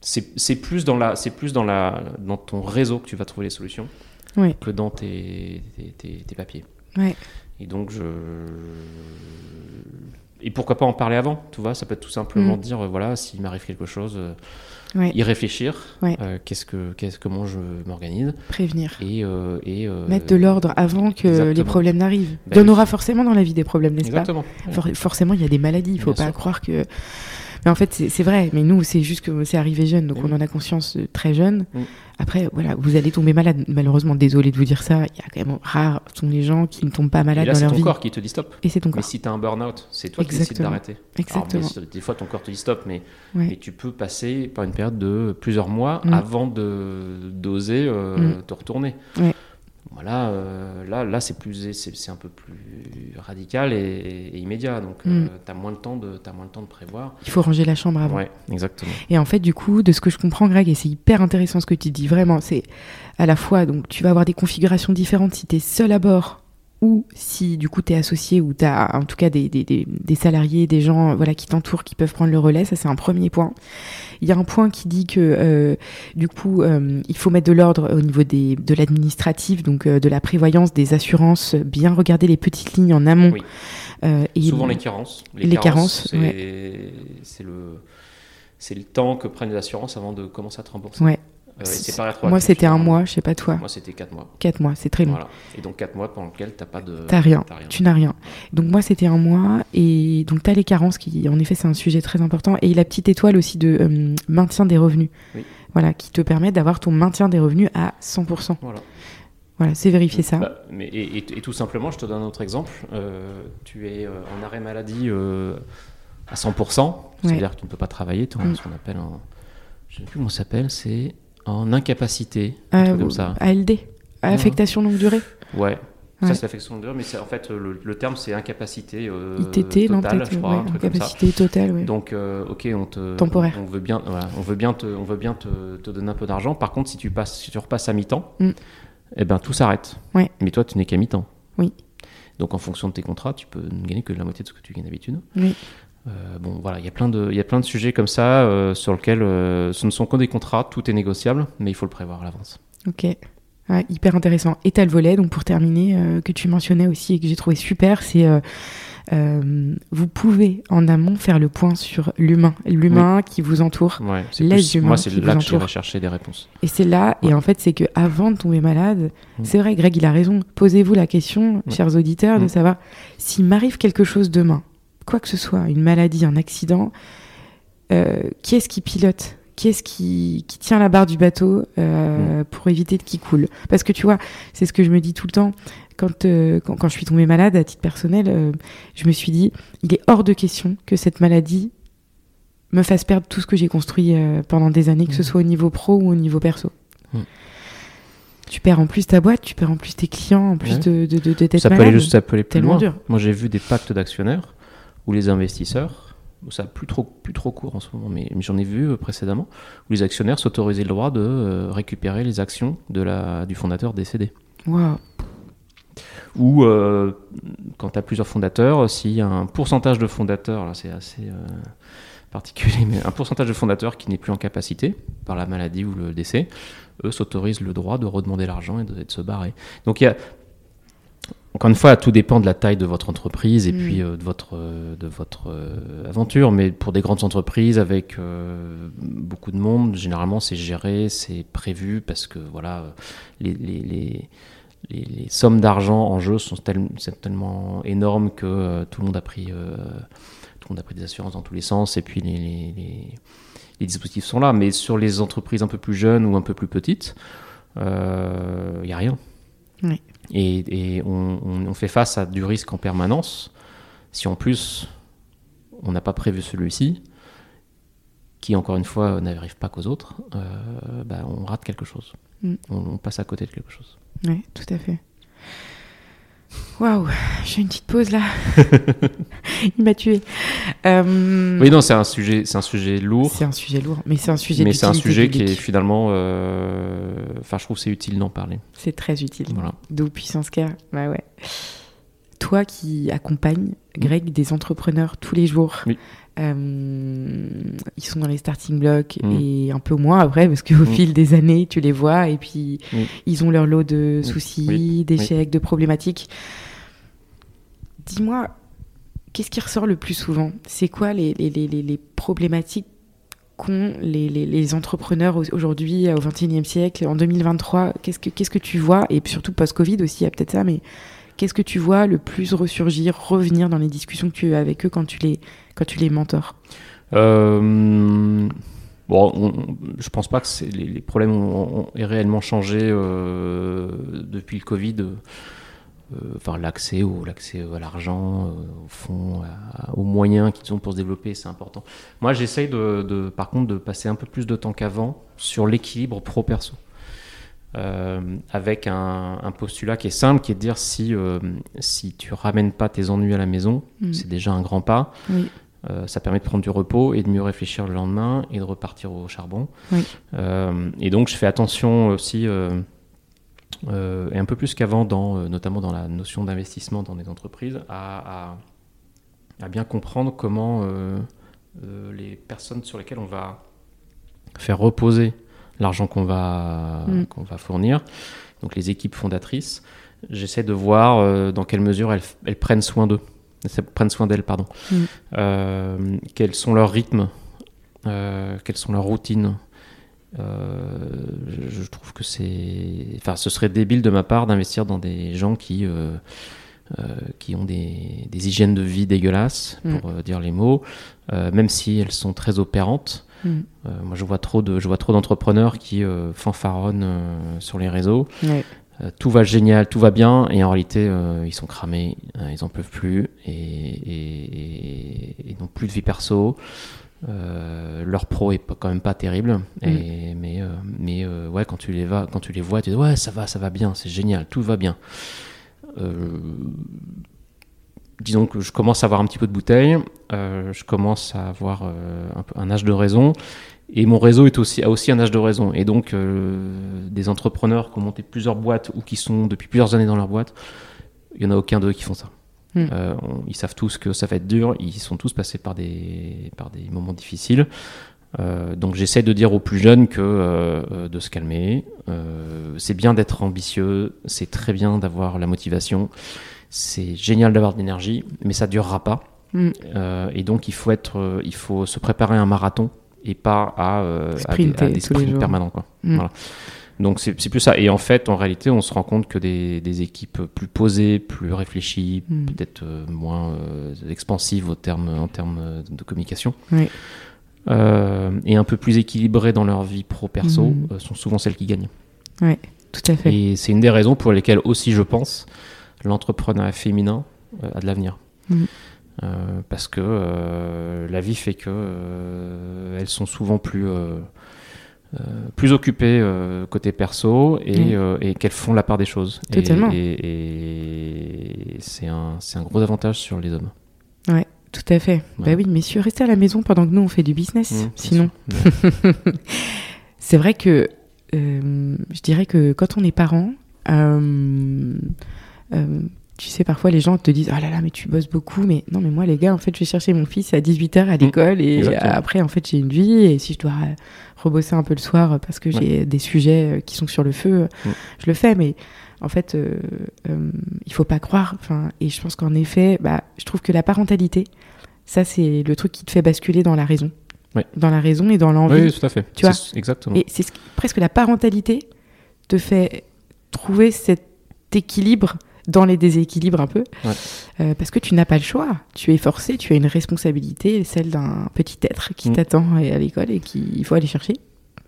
S2: c'est c'est plus, dans, la, c'est plus dans, la, dans ton réseau que tu vas trouver les solutions
S1: Ouais.
S2: que dans tes, tes, tes- tes papiers.
S1: Ouais.
S2: Et donc, je. Et pourquoi pas en parler avant Tu vois, ça peut être tout simplement
S1: Mm.
S2: dire euh, voilà, s'il m'arrive quelque chose, euh,
S1: Ouais.
S2: y réfléchir.
S1: Ouais.
S2: euh, qu'est-ce que, qu'est-ce, comment je m'organise
S1: Prévenir.
S2: et, euh, et euh,
S1: Mettre de l'ordre avant que
S2: exactement.
S1: les problèmes n'arrivent.
S2: Ben
S1: Il y en
S2: oui.
S1: aura forcément dans la vie des problèmes, n'est-ce pas?
S2: Exactement.
S1: For- Forcément, il y a des maladies. Il faut
S2: Bien
S1: pas
S2: sûr.
S1: croire que. Mais en fait, c'est c'est vrai. Mais nous, c'est juste que c'est arrivé jeune, donc on
S2: oui.
S1: en a conscience euh, très jeune.
S2: Mm.
S1: Après, voilà, vous allez tomber malade. Malheureusement, désolé de vous dire ça. Il y a quand même rares sont les gens qui ne tombent pas malades
S2: là,
S1: dans
S2: c'est
S1: leur
S2: ton
S1: vie.
S2: corps qui te dit stop.
S1: Et c'est ton
S2: Mais
S1: corps.
S2: si tu as un burn-out, c'est toi qui décides
S1: Exactement.
S2: d'arrêter. Alors,
S1: Exactement.
S2: mais des fois, ton corps te dit stop, mais,
S1: Ouais.
S2: mais tu peux passer par une période de plusieurs mois
S1: Mm.
S2: avant de d'oser euh,
S1: Mm.
S2: te retourner.
S1: Ouais.
S2: Voilà, euh, là, là c'est plus, c'est un peu plus radical et, et immédiat. Donc,
S1: Mm.
S2: tu as moins le temps de, moins le temps de prévoir.
S1: Il faut ranger la chambre avant.
S2: Ouais, exactement.
S1: Et en fait, du coup, de ce que je comprends, Greg, et c'est hyper intéressant ce que tu dis, vraiment, c'est à la fois, donc tu vas avoir des configurations différentes si tu es seul à bord ou si du coup tu es associé ou tu as en tout cas des, des, des, des salariés, des gens voilà, qui t'entourent, qui peuvent prendre le relais. Ça, c'est un premier point. Il y a un point qui dit que euh, du coup, euh, il faut mettre de l'ordre au niveau des, de l'administratif, donc euh, de la prévoyance, des assurances, bien regarder les petites lignes en amont.
S2: Oui.
S1: Et
S2: Souvent les carences.
S1: les carences,
S2: c'est le, c'est le temps que prennent les assurances avant de commencer à te rembourser.
S1: Ouais.
S2: Euh, c'est pas
S1: Moi, c'était un mois, je sais pas toi.
S2: Moi, c'était 4 mois.
S1: Quatre mois, c'est très long.
S2: Voilà. Et donc 4 mois pendant lesquels t'as pas de.
S1: T'as rien.
S2: t'as rien.
S1: Tu n'as rien. Donc moi, c'était un mois. Et donc, tu as les carences, qui, en effet, c'est un sujet très important. Et la petite étoile aussi de euh, maintien des revenus.
S2: Oui.
S1: Voilà, qui te permet d'avoir ton maintien des revenus à 100%.
S2: Voilà.
S1: Voilà, c'est vérifier ça.
S2: Bah, mais, et, et- et tout simplement, je te donne un autre exemple. Euh, tu es euh, en arrêt maladie euh, à 100%, c'est-à-dire que tu ne peux pas travailler, tu
S1: Mm.
S2: ce qu'on appelle un. Je ne sais plus comment ça s'appelle, c'est en incapacité. Un
S1: Euh,
S2: comme ça.
S1: ALD, affectation longue durée.
S2: Ouais.
S1: Ouais.
S2: Ça, c'est l'affection de durée, mais c'est- en fait, le, le terme, c'est incapacité euh,
S1: ITT,
S2: totale,
S1: peut-être.
S2: je crois,
S1: ouais,
S2: un truc comme ça.
S1: incapacité totale.
S2: Donc, euh, ok, on te,
S1: Temporaire.
S2: On, on veut bien, voilà, on veut bien te, on veut bien te, te donner un peu d'argent. Par contre, si tu passes, si tu repasses à mi-temps,
S1: Mm.
S2: eh ben tout s'arrête.
S1: Ouais.
S2: Mais toi, tu n'es qu'à mi-temps.
S1: Oui.
S2: Donc, en fonction de tes contrats, tu peux ne gagner que la moitié de ce que tu gagnes d'habitude.
S1: Oui.
S2: Euh, bon, voilà, il y a plein de, il y a plein de sujets comme ça euh, sur lesquels euh, ce ne sont que des contrats, tout est négociable, mais il faut le prévoir à l'avance.
S1: Ok. Ouais, hyper intéressant. Et t'as le volet, donc pour terminer, que tu mentionnais aussi et que j'ai trouvé super, c'est vous pouvez en amont faire le point sur l'humain, l'humain qui vous entoure.
S2: Ouais, plus-
S1: humains
S2: moi, c'est là que j'irai
S1: entourent.
S2: chercher des réponses.
S1: Et c'est là, et en fait, c'est que avant de tomber malade,
S2: Mm.
S1: c'est vrai, Greg, il a raison. Posez-vous la question, chers auditeurs, de
S2: Mm.
S1: savoir s'il m'arrive quelque chose demain, quoi que ce soit, une maladie, un accident, euh, qui est-ce qui pilote? Qui est-ce qui, qui tient la barre du bateau euh, pour éviter qu'il coule? Parce que tu vois, c'est ce que je me dis tout le temps. Quand, euh, quand, quand je suis tombée malade, à titre personnel, euh, je me suis dit, il est hors de question que cette maladie me fasse perdre tout ce que j'ai construit pendant des années, que ce
S2: Mhm.
S1: soit au niveau pro ou au niveau perso.
S2: Mhm.
S1: Tu perds en plus ta boîte, tu perds en plus tes clients, en plus
S2: Ouais.
S1: de, de, de, de
S2: Ça peut, aller ça peut aller plus loin.
S1: dur.
S2: Moi, j'ai vu des pactes d'actionnaires où les investisseurs, ça plus trop, plus trop court en ce moment, mais, mais j'en ai vu euh, précédemment, où les actionnaires s'autorisaient le droit de euh, récupérer les actions de la, du fondateur décédé. Ou euh, quand tu as plusieurs fondateurs, s'il y a un pourcentage de fondateurs, là c'est assez euh, particulier, mais un pourcentage de fondateurs qui n'est plus en capacité par la maladie ou le décès, eux s'autorisent le droit de redemander l'argent et de, et de se barrer. Donc il y a, encore une fois, tout dépend de la taille de votre entreprise et
S1: Mm.
S2: puis euh, de votre, euh, de votre euh, aventure. Mais pour des grandes entreprises avec beaucoup de monde, généralement c'est géré, c'est prévu parce que voilà, les, les, les, les- les sommes d'argent en jeu sont, tel- sont tellement énormes que euh, tout le monde a pris, euh, tout le monde a pris des assurances dans tous les sens et puis les, les, dispositifs sont là. Mais sur les entreprises un peu plus jeunes ou un peu plus petites, il n'y a rien.
S1: Ouais.
S2: Et, et on, on- on fait face à du risque en permanence. Si en plus on n'a pas prévu celui-ci, qui encore une fois n'arrive pas qu'aux autres, euh, bah, on rate quelque chose.
S1: Mm.
S2: On, on passe à côté de quelque chose.
S1: Oui, tout à fait. Waouh, j'ai une petite pause là. Il m'a tué. Euh,
S2: Oui, non, c'est un sujet, c'est un sujet lourd.
S1: C'est un sujet lourd, mais c'est un sujet
S2: Mais c'est un sujet qui est finalement. euh, Enfin, je trouve que c'est utile d'en parler.
S1: C'est très utile.
S2: Voilà.
S1: D'où Puissance Care. Bah ouais. Toi qui accompagnes, Greg, des entrepreneurs tous les jours,
S2: Oui.
S1: Euh, ils sont dans les starting blocks
S2: Mm.
S1: et un peu moins après, parce qu'au
S2: Mm.
S1: fil des années, tu les vois et puis
S2: Oui.
S1: ils ont leur lot de
S2: Oui.
S1: soucis, d'échecs, de problématiques. Dis-moi, qu'est-ce qui ressort le plus souvent? C'est quoi les, les, les, les- les problématiques qu'ont les, les, les entrepreneurs au- aujourd'hui, au XXIe siècle, en 2023 Qu'est-ce que, tu vois? Et surtout post-Covid aussi, il y a peut-être ça, mais qu'est-ce que tu vois le plus ressurgir, revenir dans les discussions que tu as avec eux quand tu les, quand tu les mentors
S2: Euh, bon, pense pas que les, problèmes ont, aient réellement changé euh, depuis le Covid. Euh, Enfin, l'accès l'accès à l'argent, euh, au fonds, à- aux moyens qu'ils ont pour se développer, c'est important. Moi, j'essaye de, par contre, de passer un peu plus de temps qu'avant sur l'équilibre pro-perso. Euh, avec un, un postulat qui est simple, qui est de dire si, euh, si tu ramènes pas tes ennuis à la maison,
S1: Mm.
S2: c'est déjà un grand pas.
S1: Oui.
S2: Euh, ça permet de prendre du repos et de mieux réfléchir le lendemain et de repartir au charbon.
S1: Oui.
S2: Euh, et donc, je fais attention aussi, euh, euh, et un peu plus qu'avant, dans, euh, notamment dans la notion d'investissement dans des entreprises, à, à- à bien comprendre comment euh, euh, les personnes sur lesquelles on va faire reposer l'argent qu'on va,
S1: Mm.
S2: qu'on va fournir, donc les équipes fondatrices, j'essaie de voir euh, dans quelle mesure elles, elles prennent soin d'eux, elles prennent soin d'elles, pardon.
S1: Mm.
S2: Euh, quels sont leurs rythmes, euh, quelles sont leurs routines. Je, je trouve que c'est, enfin, ce serait débile de ma part d'investir dans des gens qui euh, qui ont des, des hygiènes de vie dégueulasses,
S1: Mm.
S2: pour euh, dire les mots, euh, même si elles sont très opérantes.
S1: Mm.
S2: Euh, moi, je vois trop de, je vois trop d'entrepreneurs qui euh, fanfaronnent euh, sur les réseaux. Tout va génial, tout va bien, et en réalité, ils sont cramés, ils en peuvent plus, et, et, et- et n'ont plus de vie perso. Leur pro est pas- quand même pas terrible, et, mais, mais ouais, quand tu les vas, quand tu les vois, tu dis ouais, ça va, ça va bien, c'est génial, tout va bien. Disons que je commence à avoir un petit peu de bouteille, euh, je commence à avoir euh, un, âge de raison, et mon réseau est aussi, a aussi un âge de raison. Et donc, euh, des entrepreneurs qui ont monté plusieurs boîtes ou qui sont depuis plusieurs années dans leur boîte, il n'y en a aucun d'eux qui font ça.
S1: Hmm.
S2: On- ils savent tous que ça va être dur, ils sont tous passés par des, par des moments difficiles. Donc j'essaie de dire aux plus jeunes que de se calmer. C'est bien d'être ambitieux, c'est très bien d'avoir la motivation, c'est génial d'avoir de l'énergie, mais ça durera pas.
S1: Mm.
S2: Euh, et donc il faut être, euh, il faut se préparer à un marathon et pas à, euh, à des, à des sprints permanents. Quoi.
S1: Mm.
S2: Voilà. Donc c'est c'est plus ça. Et en fait, en réalité, on se rend compte que des, des équipes plus posées, plus réfléchies,
S1: Mm.
S2: peut-être moins euh, expansives au terme, en termes de communication,
S1: Oui.
S2: euh, et un peu plus équilibrées dans leur vie pro-perso,
S1: Mm.
S2: euh, sont souvent celles qui gagnent.
S1: Tout à fait.
S2: Et c'est une des raisons pour lesquelles aussi, je pense, l'entrepreneuriat féminin euh, a de l'avenir.
S1: Mhm.
S2: Euh, parce que euh, la vie fait que euh, elles sont souvent plus euh, euh, plus occupées euh, côté perso et, euh, et qu'elles font la part des choses.
S1: Totalement.
S2: Et, et c'est un, c'est un gros avantage sur les hommes.
S1: Tout à fait. Bah
S2: Ouais.
S1: oui, messieurs, restez à la maison pendant que nous on fait du business.
S2: Mhm,
S1: Sinon.
S2: Ouais.
S1: c'est vrai que euh, je dirais que quand on est parent, euh, tu sais, parfois les gens te disent Ah là là, mais tu bosses beaucoup. Mais non, mais moi, les gars, en fait, je vais chercher mon fils à 18h à l'école et
S2: exactement.
S1: après, en fait, j'ai une vie. Et si je dois rebosser un peu le soir parce que j'ai des sujets euh, qui sont sur le feu, euh,
S2: Mm.
S1: je le fais. Mais en fait, euh, euh, il faut pas croire. Enfin, et je pense qu'en effet, bah, je trouve que la parentalité, ça, c'est le truc qui te fait basculer dans la raison.
S2: Ouais.
S1: Dans la raison et dans l'envie.
S2: Oui, tout à fait.
S1: Tu vois
S2: Exactement.
S1: Et c'est ce presque la parentalité te fait trouver cet équilibre dans les déséquilibres un peu.
S2: Ouais.
S1: Euh, parce que tu n'as pas le choix. Tu es forcé, tu as une responsabilité, celle d'un petit être qui
S2: Mm.
S1: t'attend à l'école et qu'il faut aller chercher.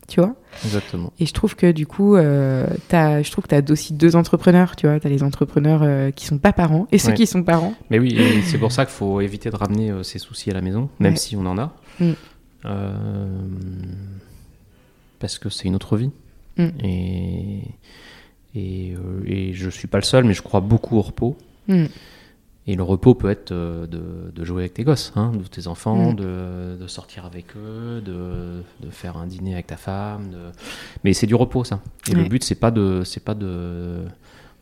S1: Tu vois
S2: Exactement.
S1: Et je trouve que du coup, euh, t'as- je trouve que tu as aussi deux entrepreneurs. Tu vois, tu as les entrepreneurs euh, qui sont pas parents et ceux
S2: Ouais.
S1: qui sont parents.
S2: Mais oui, c'est pour ça qu'il faut éviter de ramener euh, ses soucis à la maison, même
S1: Ouais.
S2: si on en a.
S1: Mm.
S2: Euh, parce que c'est une autre vie.
S1: Mm.
S2: Et, et, euh, et je suis pas le seul, mais je crois beaucoup au repos.
S1: Mm.
S2: Et le repos peut être euh, de, de jouer avec tes gosses, hein, de tes enfants,
S1: Mm.
S2: de, de sortir avec eux, de, de faire un dîner avec ta femme. Mais c'est du repos, ça. Et le but, c'est pas de, c'est pas de,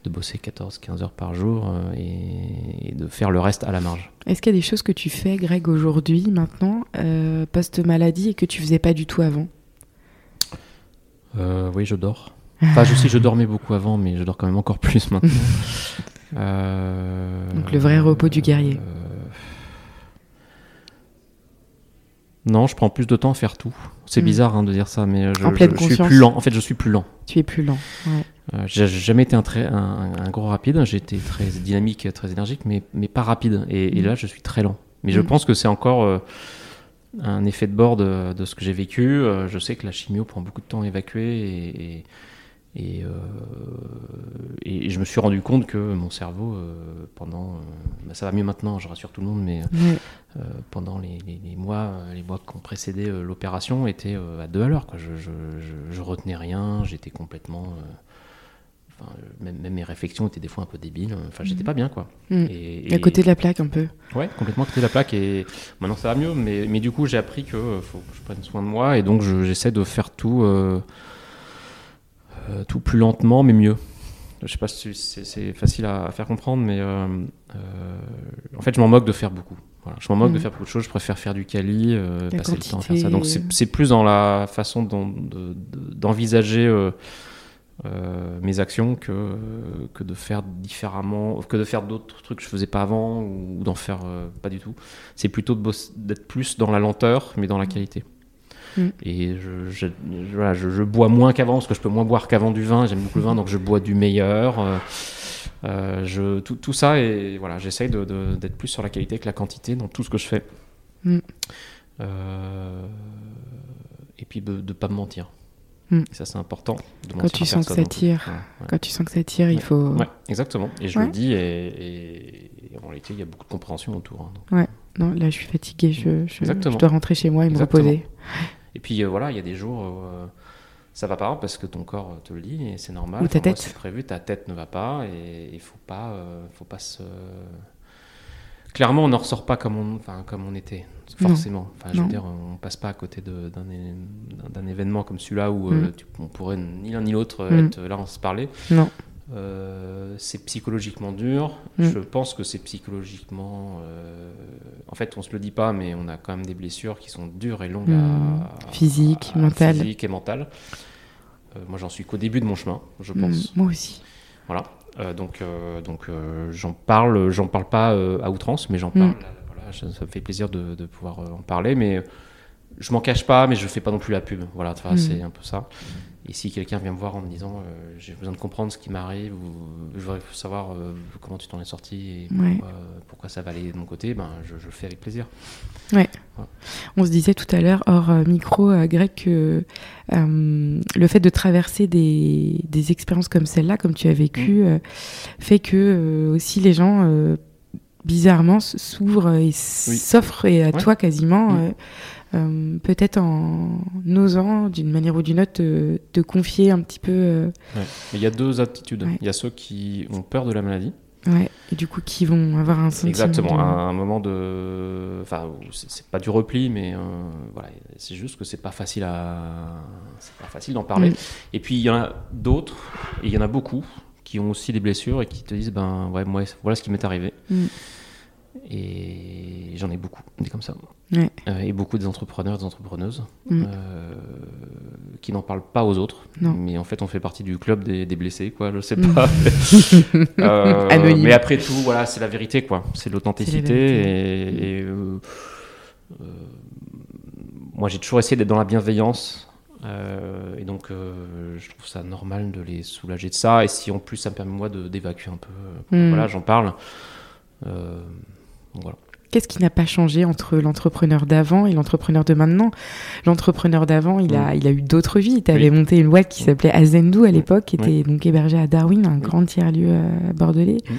S2: bosser 14-15 heures par jour euh, et, et de faire le reste à la marge.
S1: Est-ce qu'il y a des choses que tu fais, Greg, aujourd'hui, maintenant, euh, post-maladie, et que tu faisais pas du tout avant?
S2: Euh, oui, je dors. Enfin, je sais, je dormais beaucoup avant, mais je dors quand même encore plus maintenant. Euh,
S1: Donc le vrai repos du guerrier.
S2: euh, Non, je prends plus de temps à faire tout. C'est
S1: Mm.
S2: bizarre hein, de dire ça, mais je,
S1: En pleine
S2: je- je suis plus lent. En fait, je suis plus lent.
S1: Tu es plus lent. Ouais.
S2: Euh, j'ai jamais été un, très, un, un gros rapide. J'ai été très dynamique, très énergique, mais, mais pas rapide. Et, et
S1: Mm.
S2: là, je suis très lent. Mais je
S1: Mm.
S2: pense que c'est encore euh, un effet de bord de, de ce que j'ai vécu. Euh, je sais que la chimio prend beaucoup de temps à évacuer et, et, et, euh, et je me suis rendu compte que mon cerveau, euh, pendant. euh, bah, ça va mieux maintenant, je rassure tout le monde, mais pendant les, les- les mois, les mois qui ont précédé l'opération était à deux à l'heure. quoi. Je, je, je, je retenais rien, j'étais complètement. enfin, même, même mes réflexions étaient des fois un peu débiles. Enfin, j'étais
S1: Mhm.
S2: pas bien, quoi.
S1: Mm.
S2: Et,
S1: À
S2: et-
S1: côté de la plaque, un peu.
S2: Ouais, complètement à côté de la plaque. Et maintenant, ça va mieux. Mais, mais du coup, j'ai appris que faut que je prenne soin de moi. Et donc, je- j'essaie de faire tout, euh, tout plus lentement, mais mieux. Je sais pas si c'est facile à, à faire comprendre, mais euh, euh, en fait, je m'en moque de faire beaucoup. Voilà, je m'en moque de
S1: Mhm.
S2: faire beaucoup de choses. Je préfère faire du quali, euh,
S1: La
S2: passer le temps à faire ça. Donc, c'est plus dans la façon dont- de- de- d'envisager euh, euh, mes actions que, que de faire différemment, que de faire d'autres trucs que je faisais pas avant ou d'en faire euh, pas du tout. C'est plutôt d'être plus dans la lenteur, mais dans la qualité.
S1: Mm.
S2: Et je, voilà, je, je bois moins qu'avant, parce que je peux moins boire qu'avant du vin. J'aime beaucoup le vin, donc je bois du meilleur. Euh, euh, je, tout, tout ça, et voilà, j'essaye de- de- d'être plus sur la qualité que la quantité dans tout ce que je fais.
S1: Mm.
S2: Euh, et puis de ne pas me mentir.
S1: Mm.
S2: Ça, c'est important. de
S1: Quand tu sens que ça tire,
S2: Ouais, ouais.
S1: quand tu sens que ça tire, il
S2: Ouais.
S1: faut.
S2: Ouais, exactement. Et je
S1: Ouais.
S2: le dis, et, et- et en réalité, il y a beaucoup de compréhension autour. hein, donc.
S1: Non, là, je suis fatiguée. Je, je,
S2: Exactement.
S1: je dois rentrer chez moi et me reposer.
S2: Et puis euh, voilà, il y a des jours où euh, ça va pas parce que ton corps te le dit et c'est normal.
S1: Ou ta
S2: Enfin,
S1: tête.
S2: C'est prévu, ta tête ne va pas et il faut pas, euh, faut pas se. Clairement, on ne ressort pas comme on, enfin, comme on était, forcément. Enfin, je veux dire, on passe pas à côté d'un événement comme celui-là où euh,
S1: Mm.
S2: tu- on pourrait ni l'un ni l'autre euh,
S1: Mm.
S2: être là, on se parler.
S1: Non.
S2: Euh, c'est psychologiquement dur.
S1: Mm.
S2: Je pense que c'est psychologiquement. euh, En fait, on se le dit pas, mais on a quand même des blessures qui sont dures et longues
S1: Mm.
S2: à.
S1: Physique,
S2: à-
S1: mentale.
S2: Physique et mentale. Euh, moi, j'en suis qu'au début de mon chemin, je
S1: Mm,
S2: pense.
S1: moi aussi.
S2: Voilà. Donc, donc j'en parle. J'en parle pas à outrance, mais j'en parle.
S1: Mm.
S2: Voilà, ça, ça me fait plaisir de, de pouvoir en parler, mais je m'en cache pas, mais je fais pas non plus la pub. Voilà,
S1: Mm.
S2: c'est un peu ça. Et si quelqu'un vient me voir en me disant euh, j'ai besoin de comprendre ce qui m'arrive ou je voudrais savoir euh, comment tu t'en es sorti et
S1: Ouais.
S2: pourquoi, pourquoi ça va aller de mon côté, ben, je, je le fais avec plaisir.
S1: On se disait tout à l'heure, hors euh, micro, Greg, que le fait de traverser des, des expériences comme celle-là, comme tu as vécu,
S2: Mm.
S1: fait que aussi les gens, bizarrement, s- s'ouvrent et s'offrent et à
S2: Ouais.
S1: toi quasiment,
S2: Mm.
S1: Euh, peut-être en osant, d'une manière ou d'une autre, te, te confier un petit peu. euh,
S2: Ouais. Mais il y a deux attitudes.
S1: Ouais.
S2: Il y a ceux qui ont peur de la maladie.
S1: ouais, et du coup, qui vont avoir un sentiment.
S2: Exactement,
S1: de-
S2: à un moment de. Enfin, c'est c'est pas du repli, mais euh, voilà, c'est juste que c'est pas facile à. C'est pas facile d'en parler.
S1: Mm.
S2: Et puis il y en a d'autres, et il y en a beaucoup, qui ont aussi des blessures et qui te disent ben ouais, moi, voilà ce qui m'est arrivé.
S1: Mm.
S2: Et j'en ai beaucoup, des comme ça.
S1: Ouais.
S2: Euh, et beaucoup des entrepreneurs, des entrepreneuses
S1: Mm.
S2: euh, qui n'en parlent pas aux autres.
S1: Non.
S2: Mais en fait, on fait partie du club des, des blessés, quoi. Je sais
S1: Mm.
S2: pas. Euh,
S1: Anonyme.
S2: mais après tout, voilà, c'est la vérité, quoi. C'est l'authenticité. Et, et, moi, j'ai toujours essayé d'être dans la bienveillance. et donc, je trouve ça normal de les soulager de ça. Et si en plus, ça me permet, moi, d'évacuer un peu.
S1: Mm.
S2: Voilà, j'en parle. Euh, voilà.
S1: Qu'est-ce qui n'a pas changé entre l'entrepreneur d'avant et l'entrepreneur de maintenant? L'entrepreneur d'avant, il, a, il a eu d'autres vies. Tu avais
S2: Mm. Oui.
S1: monté une boîte qui
S2: Mm.
S1: s'appelait Azendou à l'époque, qui
S2: Oui.
S1: était donc hébergée à Darwin, un grand tiers-lieu à Bordelais.
S2: Mm.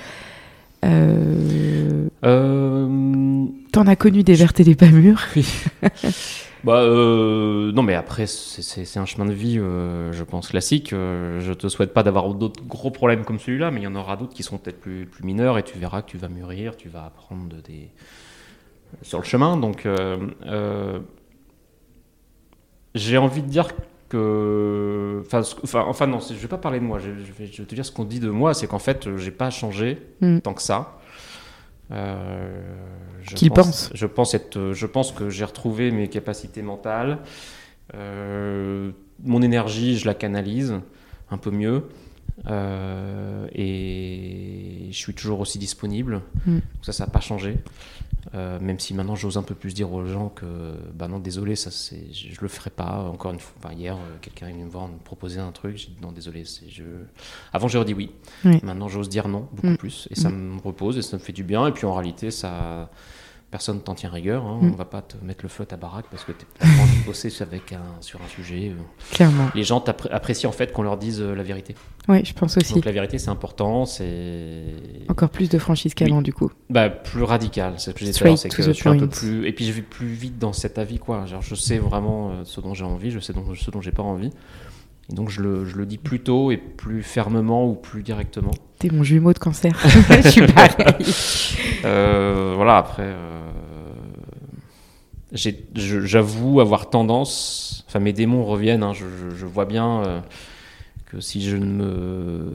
S1: Euh,
S2: Euh,
S1: T'en as connu des vertes et des pas mûres?
S2: Oui. Bah euh, non, mais après c'est- un chemin de vie, euh, je pense classique. Euh, je te souhaite pas d'avoir d'autres gros problèmes comme celui-là, mais il y en aura d'autres qui sont peut-être plus, plus mineurs et tu verras que tu vas mûrir, tu vas apprendre de des sur le chemin. Donc euh, euh, j'ai envie de dire que, enfin, enfin, non, je vais pas parler de moi. Je, je vais, je vais te dire ce qu'on dit de moi, c'est qu'en fait j'ai pas changé
S1: Mm.
S2: tant que ça. Euh, je
S1: Qu'il pense.
S2: Je pense, être, je pense que j'ai retrouvé mes capacités mentales. Euh, mon énergie, je la canalise un peu mieux. Euh, et je suis toujours aussi disponible.
S1: Mm.
S2: Donc ça, ça n'a pas changé. Euh, même si maintenant j'ose un peu plus dire aux gens que bah non désolé ça c'est je, je le ferai pas encore une fois enfin, hier euh, quelqu'un est venu me voir me proposer un truc j'ai dit non désolé c'est je avant j'aurais dit oui
S1: Oui.
S2: maintenant j'ose dire non beaucoup
S1: Mm.
S2: plus et ça me repose et ça me fait du bien et puis en réalité ça personne t'en tient rigueur hein.
S1: Mm.
S2: on va pas te mettre le feu à ta baraque parce que envie de bosser avec un, sur un sujet euh.
S1: Clairement.
S2: les gens apprécient en fait qu'on leur dise euh, la vérité
S1: Oui, je pense aussi.
S2: donc la vérité c'est important c'est
S1: Encore plus de franchise qu'avant, du coup.
S2: bah, plus radical, c'est
S1: Straight
S2: c'est que je suis un peu plus. Et puis je vais plus vite dans cet avis, quoi. Genre, je sais vraiment euh, ce dont j'ai envie, je sais ce dont j'ai pas envie. Et donc je le, je le dis plus tôt et plus fermement ou plus directement.
S1: T'es mon jumeau de cancer. je suis pareil.
S2: Euh, voilà, après. euh, J'avoue avoir tendance. Enfin, mes démons reviennent, hein, je, je- je vois bien. euh, que si je ne me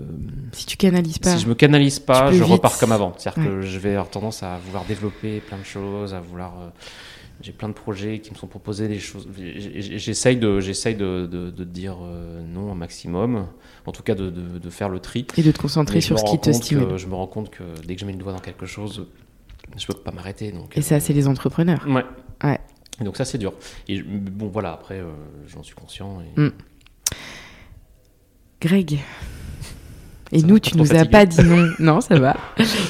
S1: Si tu canalises pas.
S2: Si je me canalise pas, je
S1: vite.
S2: repars comme avant. C'est-à-dire
S1: Ouais.
S2: que je vais avoir tendance à vouloir développer plein de choses, à vouloir. Euh, j'ai plein de projets qui me sont proposés des choses. J'essaye de, j'essaye de, de, de dire euh, non un maximum. En tout cas, de, de, faire le tri.
S1: Et de te concentrer
S2: Mais
S1: sur ce qui te
S2: compte que-
S1: stimule.
S2: Je me rends compte que dès que je mets le doigt dans quelque chose, je peux pas m'arrêter. Donc.
S1: Et ça, c'est les entrepreneurs.
S2: Ouais.
S1: Ouais.
S2: Et donc ça, c'est dur. Et bon, voilà. Après, euh, j'en suis conscient. Et...
S1: Mm. Greg. Et
S2: Ça
S1: nous, tu nous as pas dit non. Non, ça va.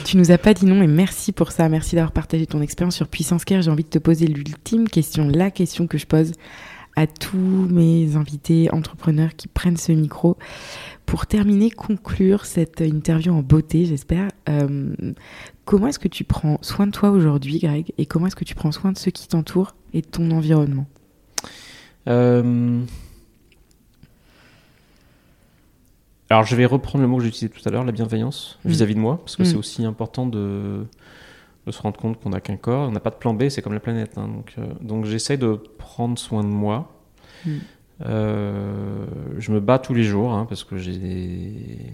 S1: tu nous as pas dit non et merci pour ça. Merci d'avoir partagé ton expérience sur Puissance Care. J'ai envie de te poser l'ultime question, la question que je pose à tous mes invités entrepreneurs qui prennent ce micro. Pour terminer, conclure cette interview en beauté, j'espère. euh, comment est-ce que tu prends soin de toi aujourd'hui, Greg Et comment est-ce que tu prends soin de ceux qui t'entourent et de ton environnement?
S2: Euh, Alors, je vais reprendre le mot que j'ai utilisé tout à l'heure, la bienveillance
S1: Mm.
S2: vis-à-vis de moi, parce que
S1: Mm.
S2: c'est aussi important de, de se rendre compte qu'on n'a qu'un corps, on n'a pas de plan B, c'est comme la planète. hein. donc, euh, donc j'essaie de prendre soin de moi.
S1: Mm.
S2: Euh, je me bats tous les jours, hein, parce que j'ai...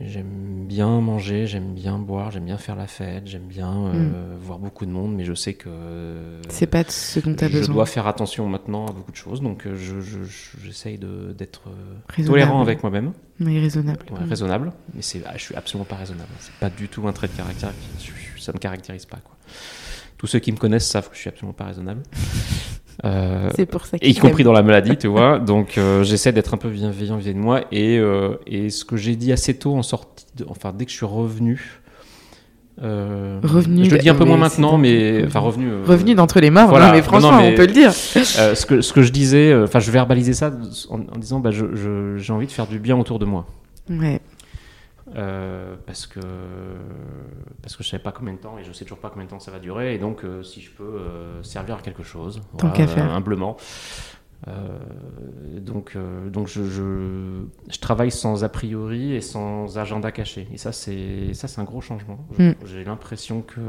S2: J'aime bien manger, j'aime bien boire, j'aime bien faire la fête, j'aime bien euh, voir beaucoup de monde, mais je sais que
S1: C'est pas ce dont tu as
S2: je
S1: besoin.
S2: dois faire attention maintenant à beaucoup de choses, donc euh, je- je- je- j'essaye d'être euh, tolérant avec moi-même,
S1: Mais raisonnable.
S2: ouais,
S1: Mm.
S2: raisonnable, mais ah, je suis absolument pas raisonnable. C'est pas du tout un trait de caractère, qui- je- je- ça me caractérise pas. Quoi. Tous ceux qui me connaissent savent que je suis absolument pas raisonnable. Euh,
S1: C'est pour ça
S2: y compris dans la maladie, tu vois. Donc euh, j'essaie d'être un peu bienveillant vis-à-vis de moi. Et, euh, et ce que j'ai dit assez tôt en sortie, de- enfin dès que je suis revenu. euh,
S1: Revenu,
S2: je le dis un peu moins maintenant, mais enfin revenu.
S1: Revenu d'entre les morts,
S2: voilà.
S1: non, mais franchement,
S2: non, mais-
S1: on peut le dire.
S2: Ce, que, ce que je disais, enfin je verbalisais ça en, en disant bah, j'ai envie de faire du bien autour de moi.
S1: Ouais,
S2: Euh, parce que parce que je savais pas combien de temps et je sais toujours pas combien de temps ça va durer. Et donc euh, si je peux euh, servir à quelque chose.
S1: Tant qu'à faire.
S2: humblement. Donc donc je, je, je travaille sans a priori et sans agenda caché. Et ça c'est ça c'est un gros changement.
S1: Mm.
S2: j'ai l'impression que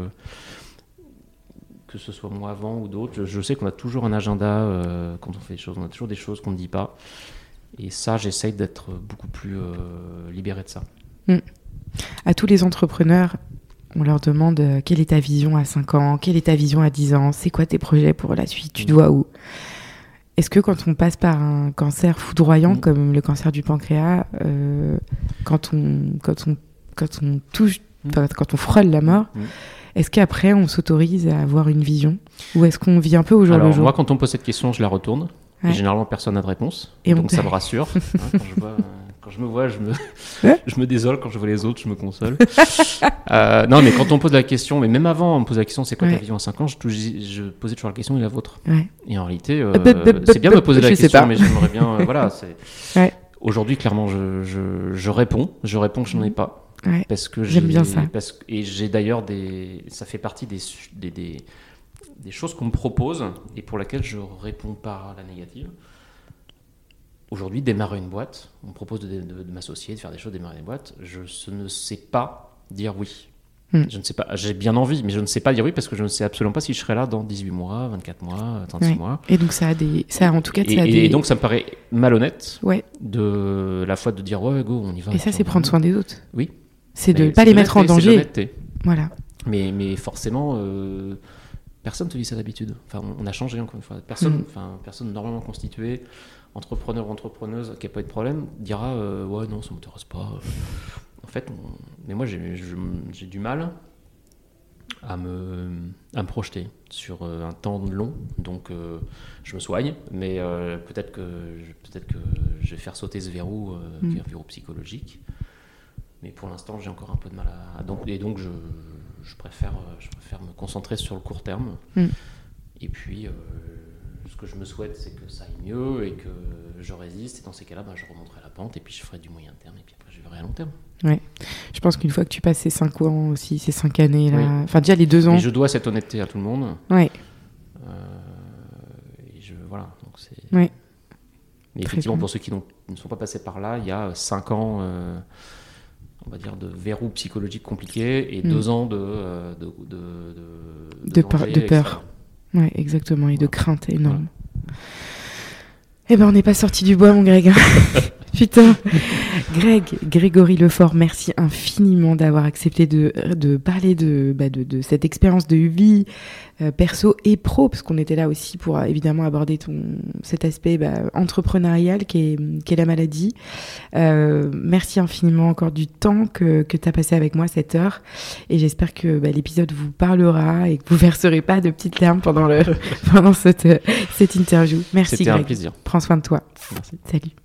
S2: que ce soit moi avant ou d'autres je, je sais qu'on a toujours un agenda quand on fait des choses. On a toujours des choses qu'on ne dit pas. Et ça j'essaye d'être beaucoup plus libéré de ça
S1: à tous les entrepreneurs, on leur demande euh, quelle est ta vision à 5 ans, quelle est ta vision à 10 ans, c'est quoi tes projets pour la suite, tu
S2: Mm.
S1: dois où? Est-ce que quand on passe par un cancer foudroyant
S2: Mm.
S1: comme le cancer du pancréas, euh, quand, on, quand, on, quand on touche,
S2: Mm.
S1: quand on frôle la mort,
S2: Mm.
S1: est-ce qu'après on s'autorise à avoir une vision? Ou est-ce qu'on vit un peu au jour
S2: Alors,
S1: le jour?
S2: moi, quand on me pose cette question, je la retourne. Et
S1: Ouais.
S2: généralement, personne n'a de réponse.
S1: Et on
S2: donc, ça me rassure. hein, quand, je vois, euh, quand je me vois, je me,
S1: Ouais.
S2: je me désole. Quand je vois les autres, je me console. Euh, non, mais quand on pose la question, mais même avant, on me pose la question c'est quoi ta vision à 5 ans? Je, posais toujours la question et la vôtre.
S1: Ouais.
S2: Et en réalité, euh,
S1: hop,
S2: c'est bien de me poser la question,
S1: pas.
S2: mais j'aimerais bien. euh, voilà.
S1: Ouais.
S2: Aujourd'hui, clairement, je, je, je réponds. Je réponds que je n'en ai pas.
S1: Ouais.
S2: Parce que
S1: J'aime
S2: j'ai-
S1: bien ça.
S2: Parce, et j'ai d'ailleurs des. Ça fait partie des, des, des, des choses qu'on me propose et pour lesquelles je réponds par la négative. Aujourd'hui, démarrer une boîte, on me propose de, de- de m'associer, de faire des choses, démarrer une boîte, je ne sais pas dire oui.
S1: Hmm.
S2: Je ne sais pas, j'ai bien envie, mais je ne sais pas dire oui parce que je ne sais absolument pas si je serai là dans 18 mois, 24 mois, 36
S1: Ouais.
S2: mois.
S1: Et donc ça a des, ça a en tout cas,
S2: Et,
S1: ça a
S2: et
S1: des.
S2: donc ça me paraît malhonnête
S1: ouais.
S2: de la fois de dire ouais go on y va.
S1: Et ça, c'est prendre soin des autres.
S2: Oui.
S1: C'est de ne pas les mettre en danger. Voilà.
S2: Mais, mais forcément, euh, personne ne te dit ça d'habitude. Enfin, on, a changé encore une fois. Personne,
S1: Mhm.
S2: enfin, personne normalement constituée, entrepreneur ou entrepreneuse qui n'a pas eu de problème, dira euh, ouais non ça m'intéresse pas. En fait, on- mais moi j'ai du mal à me, à me projeter sur euh, un temps long. Donc euh, je me soigne, mais euh, peut-être que je- peut-être que je vais faire sauter ce verrou, qui est un verrou psychologique. Mais pour l'instant, j'ai encore un peu de mal à. Donc, et donc, je, je, préfère, je préfère me concentrer sur le court terme.
S1: Mm.
S2: Et puis, ce que je me souhaite, c'est que ça aille mieux et que je résiste. Et dans ces cas-là, ben, je remonterai la pente et puis je ferai du moyen terme. Et puis après, je verrai à long terme.
S1: Je pense qu'une fois que tu passes ces 5 ans aussi, ces 5 années là,
S2: Oui.
S1: enfin déjà les 2 ans.
S2: Et je dois cette honnêteté à tout le monde.
S1: Ouais.
S2: Euh, et je, voilà. Donc c'est.
S1: Ouais.
S2: Mais effectivement, pour ceux qui ne sont pas passés par là, il y a 5 ans, euh, on va dire, de verrou psychologique compliqué et
S1: Mm.
S2: 2 ans de, euh, de, de,
S1: De peur-
S2: danger
S1: de peur.
S2: extrême.
S1: Ouais, exactement. Et de crainte énorme. Eh ben, on n'est pas sorti du bois, mon Greg. Putain. Greg, Grégory Lefort, merci infiniment d'avoir accepté de, de parler de, bah, de, de cette expérience de vie euh, perso et pro, parce qu'on était là aussi pour euh, évidemment aborder ton, cet aspect bah, entrepreneurial qui est, qui est la maladie. Euh, merci infiniment encore du temps que, que tu as passé avec moi cette heure. Et j'espère que bah, l'épisode vous parlera et que vous verserez pas de petites larmes pendant, le, pendant cette, cette interview. Merci
S2: C'était un
S1: Greg.
S2: plaisir.
S1: Prends soin de toi.
S2: Merci.
S1: Salut.